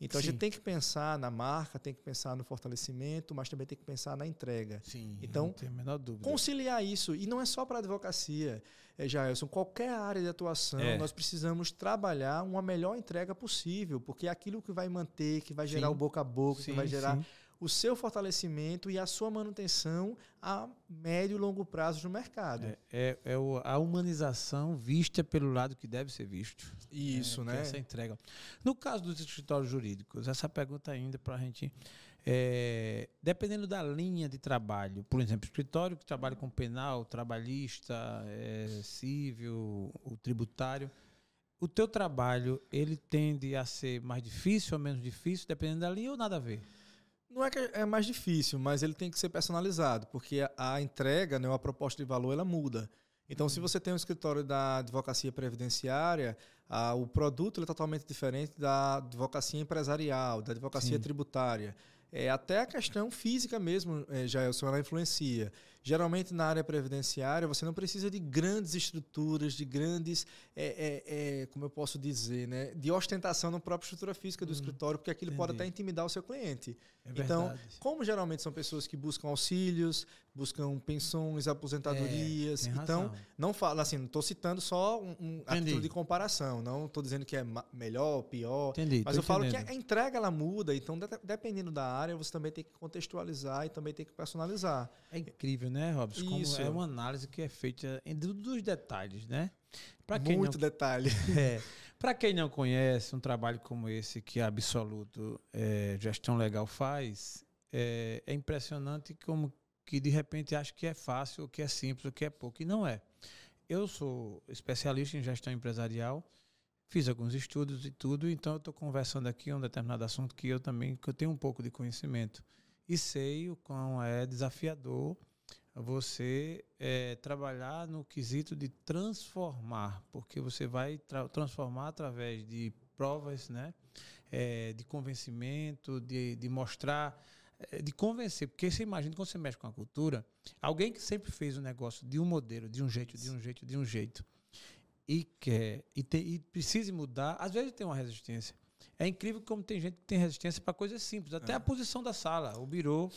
Então Sim. a gente tem que pensar na marca, tem que pensar no fortalecimento, mas também tem que pensar na entrega. Sim, então, não tenho a menor dúvida. conciliar isso. E não é só para a advocacia, é, Jailson. Qualquer área de atuação, é. nós precisamos trabalhar uma melhor entrega possível, porque é aquilo que vai manter, que vai gerar sim. o boca a boca, sim, que vai gerar. O seu fortalecimento e a sua manutenção a médio e longo prazo no mercado. É, é, é a humanização vista pelo lado que deve ser visto. Isso, é, né? Essa entrega. No caso dos escritórios jurídicos, essa pergunta ainda para a gente. É, dependendo da linha de trabalho, por exemplo, escritório que trabalha com penal, trabalhista, é, civil, o tributário, o teu trabalho ele tende a ser mais difícil ou menos difícil, dependendo da linha ou nada a ver? Não é que é mais difícil, mas ele tem que ser personalizado, porque a entrega, né, a proposta de valor, ela muda. Então, se uhum. você tem um escritório da advocacia previdenciária, ah, o produto é totalmente diferente da advocacia empresarial, da advocacia Sim. tributária. É, até a questão física mesmo, é, já ela influencia. Geralmente na área previdenciária você não precisa de grandes estruturas, de grandes, é, é, é como eu posso dizer, né, de ostentação na própria estrutura física do hum, escritório, porque aquilo entendi. pode até intimidar o seu cliente. É então, como geralmente são pessoas que buscam auxílios, buscam pensões, aposentadorias, é, então não fala assim, não estou citando só um, um título de comparação, não estou dizendo que é melhor, pior, Entendi, mas eu falo que a entrega ela muda, então dependendo da área você também tem que contextualizar e também tem que personalizar. É incrível, né, Robson? Como Isso. é uma análise que é feita dos detalhes, né? Pra quem Muito não, detalhe. É, Para quem não conhece, um trabalho como esse que a Absoluto é, Gestão Legal faz, é, é, impressionante como que de repente acha que é fácil, que é simples, que é pouco. E não é. Eu sou especialista em gestão empresarial, fiz alguns estudos e tudo, então eu estou conversando aqui um determinado assunto que eu também que eu tenho um pouco de conhecimento. E sei o quão é desafiador você é, trabalhar no quesito de transformar, porque você vai tra transformar através de provas, né? É, de convencimento, de, de mostrar, de convencer. Porque você imagina quando você mexe com a cultura, alguém que sempre fez um negócio de um modelo, de um jeito, de um jeito, de um jeito, e quer, e, te, e precisa mudar, às vezes tem uma resistência. É incrível como tem gente que tem resistência para coisas simples, até é. a posição da sala, o birô.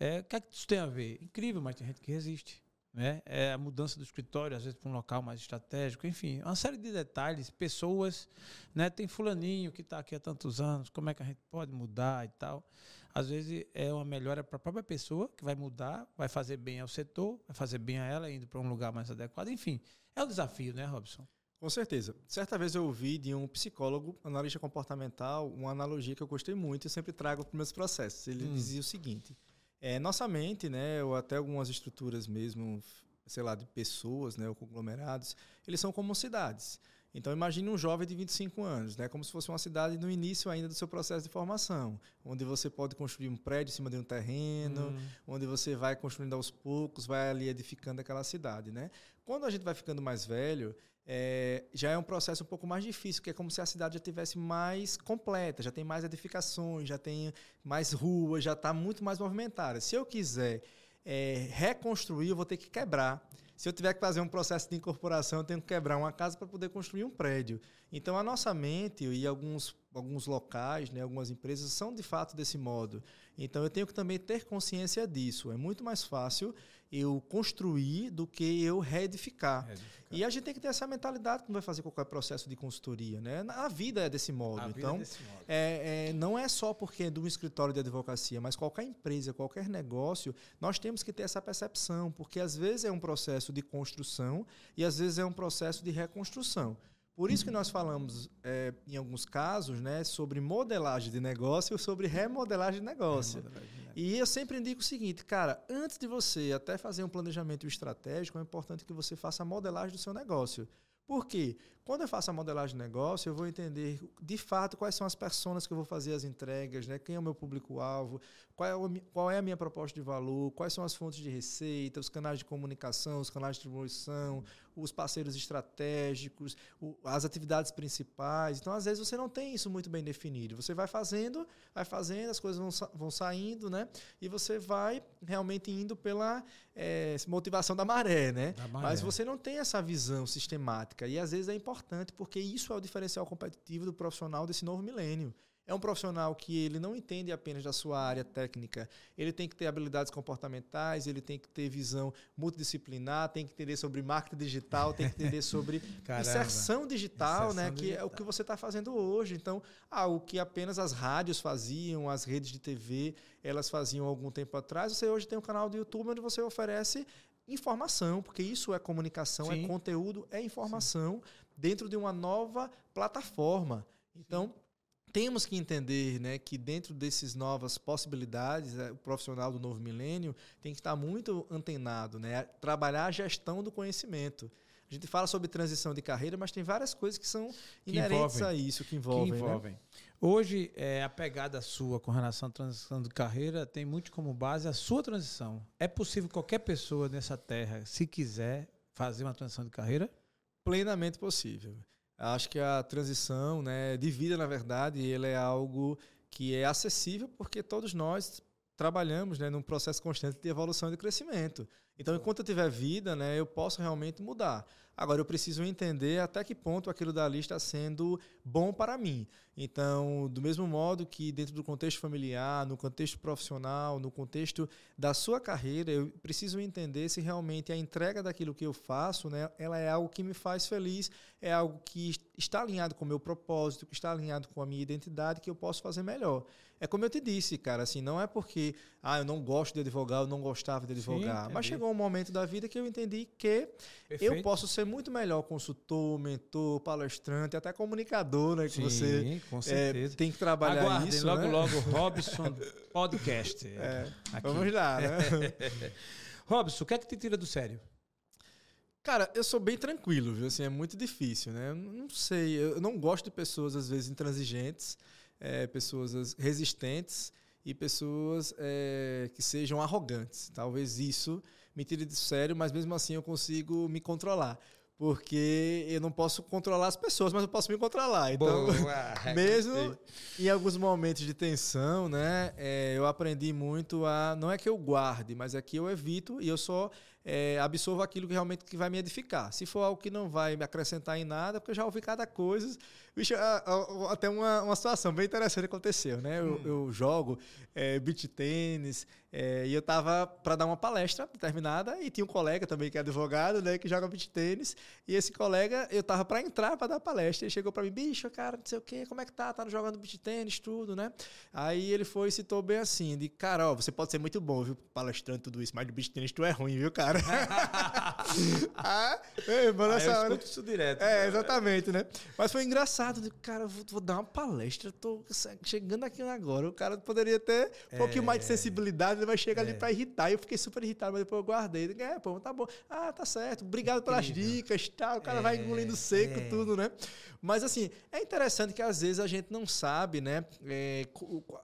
É, o que, é que isso tem a ver? Incrível, mas tem gente que resiste. Né? É a mudança do escritório, às vezes para um local mais estratégico, enfim, uma série de detalhes, pessoas, né? Tem fulaninho que está aqui há tantos anos, como é que a gente pode mudar e tal. Às vezes é uma melhora para a própria pessoa que vai mudar, vai fazer bem ao setor, vai fazer bem a ela indo para um lugar mais adequado, enfim, é o desafio, né, Robson? Com certeza. Certa vez eu ouvi de um psicólogo, analista comportamental, uma analogia que eu gostei muito e sempre trago para os meus processos. Ele hum. dizia o seguinte: é, nossa mente, né, ou até algumas estruturas mesmo, sei lá, de pessoas, né, ou conglomerados, eles são como cidades. Então imagine um jovem de 25 anos, né, como se fosse uma cidade no início ainda do seu processo de formação, onde você pode construir um prédio em cima de um terreno, hum. onde você vai construindo aos poucos, vai ali edificando aquela cidade, né? Quando a gente vai ficando mais velho, é, já é um processo um pouco mais difícil, que é como se a cidade já tivesse mais completa, já tem mais edificações, já tem mais ruas, já está muito mais movimentada. Se eu quiser é, reconstruir, eu vou ter que quebrar. Se eu tiver que fazer um processo de incorporação, eu tenho que quebrar uma casa para poder construir um prédio. Então, a nossa mente e alguns, alguns locais, né, algumas empresas são de fato desse modo. Então, eu tenho que também ter consciência disso. É muito mais fácil eu construir do que eu reedificar. reedificar. E a gente tem que ter essa mentalidade quando vai fazer qualquer processo de consultoria. Né? A vida é desse modo. A então, é, desse modo. É, é, não é só porque é de um escritório de advocacia, mas qualquer empresa, qualquer negócio, nós temos que ter essa percepção, porque às vezes é um processo de construção e às vezes é um processo de reconstrução. Por isso que nós falamos, é, em alguns casos, né, sobre modelagem de negócio ou sobre remodelagem de negócio. Remodelagem de negócio. E eu sempre indico o seguinte, cara, antes de você até fazer um planejamento estratégico, é importante que você faça a modelagem do seu negócio. Por quê? Quando eu faço a modelagem de negócio, eu vou entender de fato quais são as pessoas que eu vou fazer as entregas, né? quem é o meu público-alvo, qual, é qual é a minha proposta de valor, quais são as fontes de receita, os canais de comunicação, os canais de distribuição, os parceiros estratégicos, o, as atividades principais. Então, às vezes, você não tem isso muito bem definido. Você vai fazendo, vai fazendo, as coisas vão, vão saindo, né? E você vai realmente indo pela é, motivação da maré, né? Da maré. Mas você não tem essa visão sistemática. E às vezes é importante, porque isso é o diferencial competitivo do profissional desse novo milênio. É um profissional que ele não entende apenas da sua área técnica. Ele tem que ter habilidades comportamentais, ele tem que ter visão multidisciplinar, tem que entender sobre marketing digital, tem que entender sobre inserção digital, inserção né? Digital. Que é o que você está fazendo hoje. Então, algo que apenas as rádios faziam, as redes de TV, elas faziam algum tempo atrás. Você hoje tem um canal do YouTube onde você oferece informação, porque isso é comunicação, é Sim. é conteúdo, é informação Sim. Dentro de uma nova plataforma. Então, temos que entender né, que dentro dessas novas possibilidades, é, o profissional do novo milênio tem que estar muito antenado, né, trabalhar a gestão do conhecimento. A gente fala sobre transição de carreira, mas tem várias coisas que são que inerentes envolvem, a isso, que envolvem. Que envolvem. Né? Hoje, é, a pegada sua com relação à transição de carreira tem muito como base a sua transição. É possível qualquer pessoa nessa terra, se quiser, fazer uma transição de carreira? Plenamente possível. Acho que a transição né, de vida, na verdade, ele é algo que é acessível porque todos nós trabalhamos né, num processo constante de evolução e de crescimento. Então, enquanto eu tiver vida, né, eu posso realmente mudar. Agora, eu preciso entender até que ponto aquilo dali está sendo bom para mim. Então, do mesmo modo que dentro do contexto familiar, no contexto profissional, no contexto da sua carreira, eu preciso entender se realmente a entrega daquilo que eu faço, né, ela é algo que me faz feliz, é algo que está alinhado com o meu propósito, que está alinhado com a minha identidade, que eu posso fazer melhor. É como eu te disse, cara, assim, não é porque ah, eu não gosto de advogar, eu não gostava de advogar, Sim, mas chegou um momento da vida que eu entendi que Perfeito. eu posso ser muito melhor consultor, mentor, palestrante, até comunicador, né, que Sim, você é, tem que trabalhar Aguardem, isso, logo né? logo Robson Podcast. É, vamos lá, né? Robson, o que é que te tira do sério? Cara, eu sou bem tranquilo, viu? Assim, é muito difícil, né? Eu não sei, eu não gosto de pessoas às vezes intransigentes é, pessoas resistentes e pessoas é, que sejam arrogantes. Talvez isso me tire de sério, mas mesmo assim eu consigo me controlar. Porque eu não posso controlar as pessoas, mas eu posso me controlar. Então, Boa, mesmo em alguns momentos de tensão, né, é, eu aprendi muito a. Não é que eu guarde, mas é que eu evito e eu só é, absorvo aquilo que realmente que vai me edificar. Se for algo que não vai me acrescentar em nada, porque eu já ouvi cada coisa. Bicho, até uma, uma situação bem interessante aconteceu, né? Eu, hum. eu jogo é, beach tênis é, e eu tava para dar uma palestra determinada e tinha um colega também que é advogado, né, que joga beach tênis e esse colega, eu tava para entrar para dar palestra e chegou para mim, bicho, cara, não sei o quê, como é que tá? Tá jogando beach tênis, tudo, né? Aí ele foi e citou bem assim, de cara, ó, você pode ser muito bom, viu, palestrando tudo isso, mas do beach tênis tu é ruim, viu, cara? ah, ei, mano, essa eu hora... isso direto. É, exatamente, né? Mas foi engraçado, de, cara, vou, vou, dar uma palestra, tô chegando aqui agora, o cara poderia ter um é... pouquinho mais de sensibilidade, ele vai chegar é. ali para irritar. Eu fiquei super irritado, mas depois eu guardei. É, pô, tá bom. Ah, tá certo. Obrigado pelas dicas, tal. O cara é, vai engolindo seco, é. tudo, né? Mas assim, é interessante que às vezes a gente não sabe, né, é,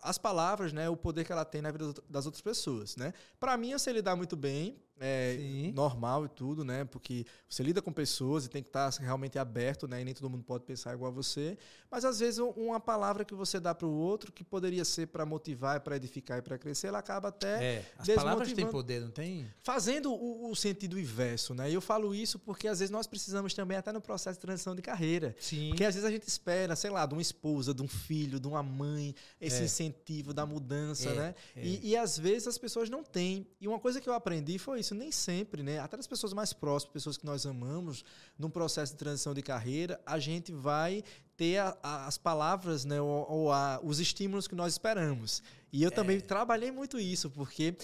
as palavras, né, o poder que ela tem na vida das outras pessoas, né? Para mim, eu sei lidar muito bem, é, normal e tudo, né? Porque você lida com pessoas e tem que estar realmente aberto, né? E nem todo mundo pode pensar igual a você. Mas às vezes uma palavra que você dá para o outro, que poderia ser para motivar, para edificar e para crescer, ela acaba até. É, as palavras têm poder, não tem? Fazendo o, o, sentido inverso, né? E eu falo isso porque às vezes nós precisamos também, até no processo de transição de carreira. Sim. Porque às vezes a gente espera, sei lá, de uma esposa, de um filho, de uma mãe, esse é. incentivo da mudança, é, né? É. E, e às vezes as pessoas não têm. E uma coisa que eu aprendi foi isso, nem sempre, né? Até as pessoas mais próximas, pessoas que nós amamos, num processo de transição de carreira, a gente vai ter a, a, as palavras, né, ou, ou a, os estímulos que nós esperamos. E eu é. também trabalhei muito isso, porque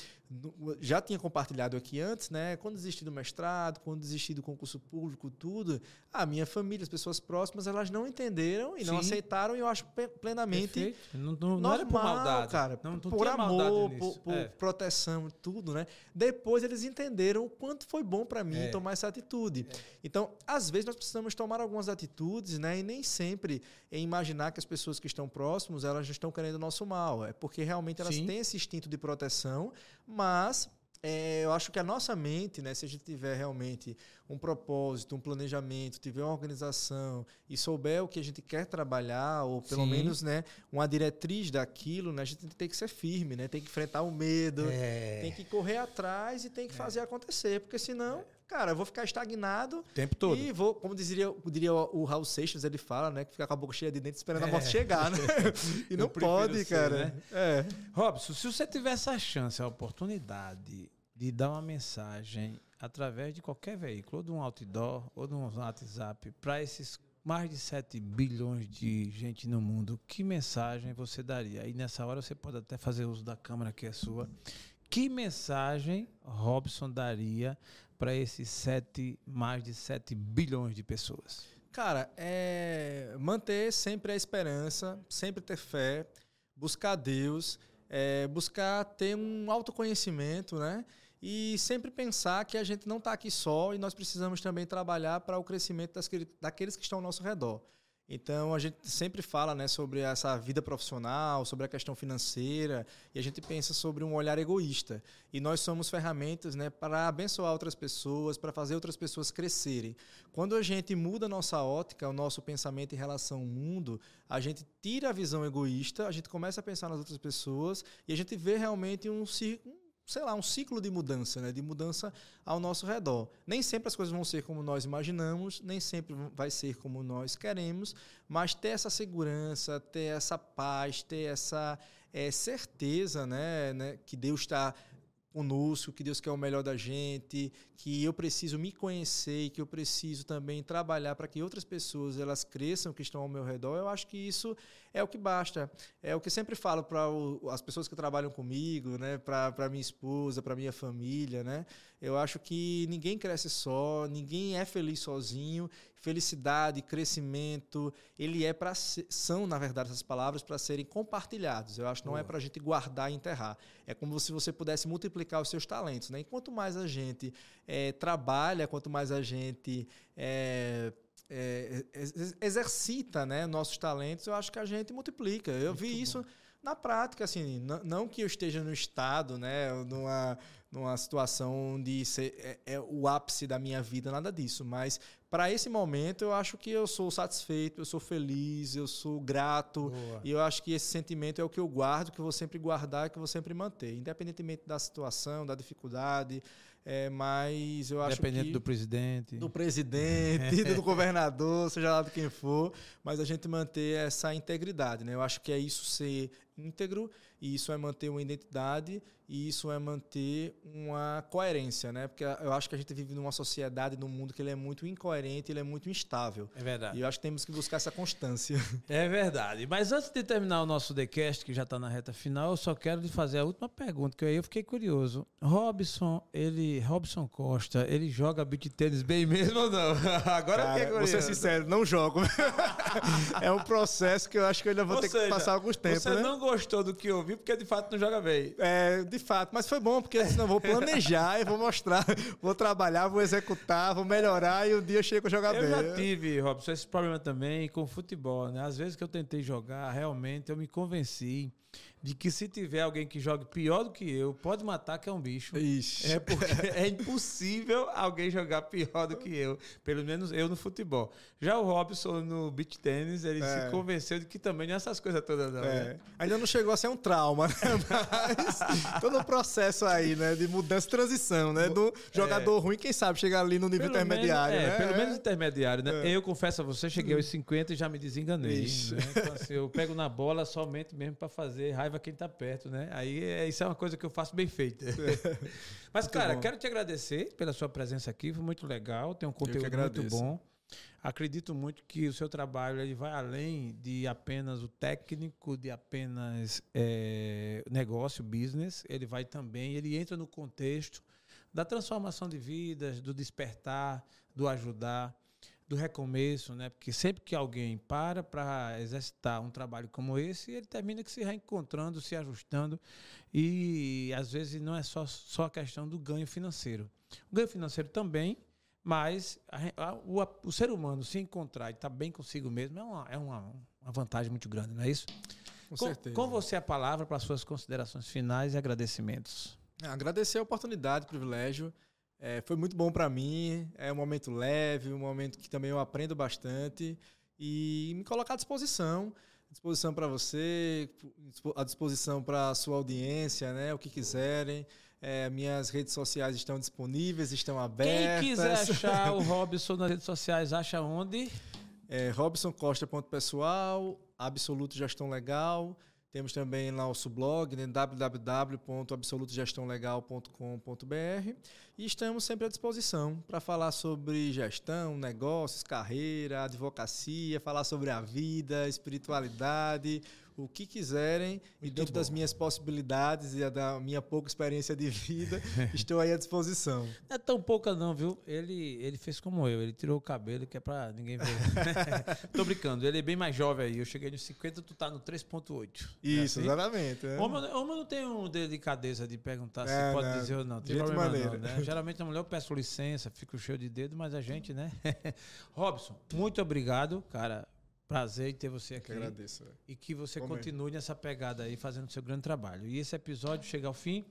já tinha compartilhado aqui antes, né? Quando desisti do mestrado, quando desisti do concurso público, tudo, a minha família, as pessoas próximas, elas não entenderam e Sim. não aceitaram, e eu acho plenamente não, não, não era por maldade, cara, não, não por amor, por, por é. proteção, tudo, né? Depois eles entenderam o quanto foi bom para mim é. tomar essa atitude. É. Então, às vezes nós precisamos tomar algumas atitudes, né? E nem sempre em imaginar que as pessoas que estão próximos, elas estão querendo o nosso mal, é porque realmente elas Sim. têm esse instinto de proteção, mas é, eu acho que a nossa mente, né, se a gente tiver realmente um propósito, um planejamento, tiver uma organização e souber o que a gente quer trabalhar, ou pelo Sim. menos né, uma diretriz daquilo, né, a gente tem que ser firme, né, tem que enfrentar o medo, é. tem que correr atrás e tem que é. fazer acontecer, porque senão, cara, eu vou ficar estagnado o tempo todo. E vou, como diria, diria o Raul Seixas, ele fala, né, que fica com a boca cheia de dentes esperando a morte é. chegar, né? e não pode, ser, cara. Né? É. Robson, se você tivesse a chance, a oportunidade de dar uma mensagem através de qualquer veículo, ou de um outdoor, ou de um WhatsApp, para esses mais de 7 bilhões de gente no mundo, que mensagem você daria? E nessa hora você pode até fazer uso da câmera que é sua. Que mensagem Robson daria para esses sete, mais de 7 bilhões de pessoas? Cara, é manter sempre a esperança, sempre ter fé, buscar Deus, é buscar ter um autoconhecimento, né? E sempre pensar que a gente não está aqui só e nós precisamos também trabalhar para o crescimento das, daqueles que estão ao nosso redor. Então a gente sempre fala né, sobre essa vida profissional, sobre a questão financeira, e a gente pensa sobre um olhar egoísta. E nós somos ferramentas né, para abençoar outras pessoas, para fazer outras pessoas crescerem. Quando a gente muda a nossa ótica, o nosso pensamento em relação ao mundo, a gente tira a visão egoísta, a gente começa a pensar nas outras pessoas e a gente vê realmente um, sei lá, um ciclo de mudança, né? de mudança ao nosso redor. Nem sempre as coisas vão ser como nós imaginamos, nem sempre vai ser como nós queremos, mas ter essa segurança, ter essa paz, ter essa é, certeza né, né, que Deus está conosco, que Deus quer o melhor da gente, que eu preciso me conhecer que eu preciso também trabalhar para que outras pessoas elas cresçam que estão ao meu redor. Eu acho que isso é o que basta. É o que sempre falo para as pessoas que trabalham comigo, né, para minha esposa, para minha família, né? Eu acho que ninguém cresce só, ninguém é feliz sozinho. Felicidade, crescimento, ele é para são na verdade essas palavras para serem compartilhados. Eu acho que não é Boa. é para a gente guardar e enterrar. É como se você pudesse multiplicar os seus talentos, né? E quanto mais a gente é, trabalha, quanto mais a gente é, é, exercita né, nossos talentos, eu acho que a gente multiplica. Eu Muito vi bom. isso na prática, assim, não, que eu esteja no estado, né, numa, numa situação de ser é, é o ápice da minha vida, nada disso. Mas para esse momento eu acho que eu sou satisfeito, eu sou feliz, eu sou grato. Boa. E eu acho que esse sentimento é o que eu guardo, que eu vou sempre guardar, que eu vou sempre manter, independentemente da situação, da dificuldade. É, mas eu acho Independente que... do presidente. Do presidente, do governador, seja lá de quem for, mas a gente manter essa integridade, né? Eu acho que é isso ser íntegro e isso é manter uma identidade e isso é manter uma coerência, né? Porque eu acho que a gente vive numa sociedade, num mundo que ele é muito incoerente, ele é muito instável. É verdade. E eu acho que temos que buscar essa constância. É verdade. Mas antes de terminar o nosso TheCast, que já está na reta final, eu só quero lhe fazer a última pergunta, que aí eu fiquei curioso. Robson, ele, Robson Costa, ele joga beat tênis bem mesmo ou não? Agora Cara, eu fiquei curioso. Vou ser sincero, não jogo. é um processo que eu acho que eu ainda vou ou ter seja, que passar alguns tempos, você né? não gostou do que ouviu porque de fato não joga bem. É, de fato, mas foi bom, porque senão vou planejar e vou mostrar, vou trabalhar, vou executar, vou melhorar e um dia eu chego a jogar eu bem. Eu já tive, Robson, esse problema também com futebol, né? Às vezes que eu tentei jogar, realmente eu me convenci de que se tiver alguém que jogue pior do que eu, pode matar que é um bicho. Ixi. É porque é impossível alguém jogar pior do que eu, pelo menos eu no futebol. Já o Robson no beach tênis, ele é. se convenceu de que também não é essas coisas todas não. É. Né? Ainda não chegou a ser um trauma, né? Mas todo o processo aí, né, de mudança e transição, né, do jogador é. ruim, quem sabe chegar ali no nível pelo intermediário, menos, é, né? Pelo menos intermediário, né? É. Eu confesso a você, cheguei aos 50 e já me desenganei, né? Então, assim, eu pego na bola somente mesmo para fazer raiva quem está perto, né? Aí é, isso é uma coisa que eu faço bem feita. Mas, muito cara, bom. quero te agradecer pela sua presença aqui, foi muito legal, tem um conteúdo muito bom. Acredito muito que o seu trabalho ele vai além de apenas o técnico, de apenas é, negócio, business. Ele vai também, ele entra no contexto da transformação de vidas, do despertar, do ajudar do recomeço, né? Porque sempre que alguém para para exercitar um trabalho como esse, ele termina que se reencontrando, se ajustando e às vezes não é só só a questão do ganho financeiro. O ganho financeiro também, mas a, a, o, a, o, ser humano se encontrar e estar tá bem consigo mesmo é uma, é uma, uma vantagem muito grande, não é isso? Com, com certeza. Com você a palavra para suas considerações finais e agradecimentos. Agradecer a oportunidade, o privilégio. É, foi muito bom para mim. É um momento leve, um momento que também eu aprendo bastante e me colocar à disposição, à disposição para você, à disposição para a sua audiência, né? O que quiserem. É, minhas redes sociais estão disponíveis, estão abertas. Quem quiser achar o Robson nas redes sociais, acha onde? É, robsoncosta.pessoal, Absoluto Gestão Legal. Temos também nosso blog, né, www.absolutogestãolegal.com.br e estamos sempre à disposição para falar sobre gestão, negócios, carreira, advocacia, falar sobre a vida, espiritualidade, o que quiserem Muito e dentro bom. das minhas possibilidades e da minha pouca experiência de vida, estou aí à disposição. Não é tão pouca não, viu? Ele, ele fez como eu, ele tirou o cabelo que é para ninguém ver. Tô brincando, ele é bem mais jovem aí, eu cheguei nos 50, tu tá no 3.8. Isso, é assim? exatamente. É. Homem, homem não tem um delicadeza de perguntar se é, pode não, dizer ou não, tem problema maneira. não, né? Geralmente a mulher eu peço licença, fico cheio de dedo, mas a gente, né? Robson, muito obrigado, cara Prazer em ter você aqui. Que agradeço. E que você continue nessa pegada aí, fazendo seu grande trabalho. E esse episódio chega ao fim,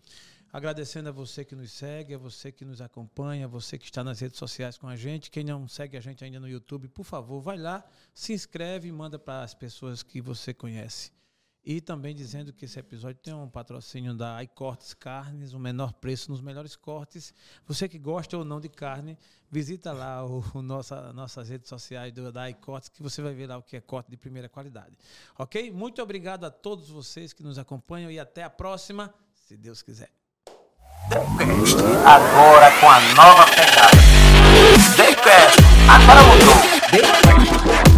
agradecendo a você que nos segue, a você que nos acompanha, a você que está nas redes sociais com a gente. Quem não segue a gente ainda no YouTube, por favor, vai lá, se inscreve e manda para as pessoas que você conhece. E também dizendo que esse episódio tem um patrocínio da iCortes Carnes, o menor preço nos melhores cortes. Você que gosta ou não de carne, visita lá o, o nossa, nossas redes sociais do, da iCortes, que você vai ver lá o que é corte de primeira qualidade. Ok? Muito obrigado a todos vocês que nos acompanham e até a próxima, se Deus quiser. Agora com a nova pegada. TheCast, agora mudou.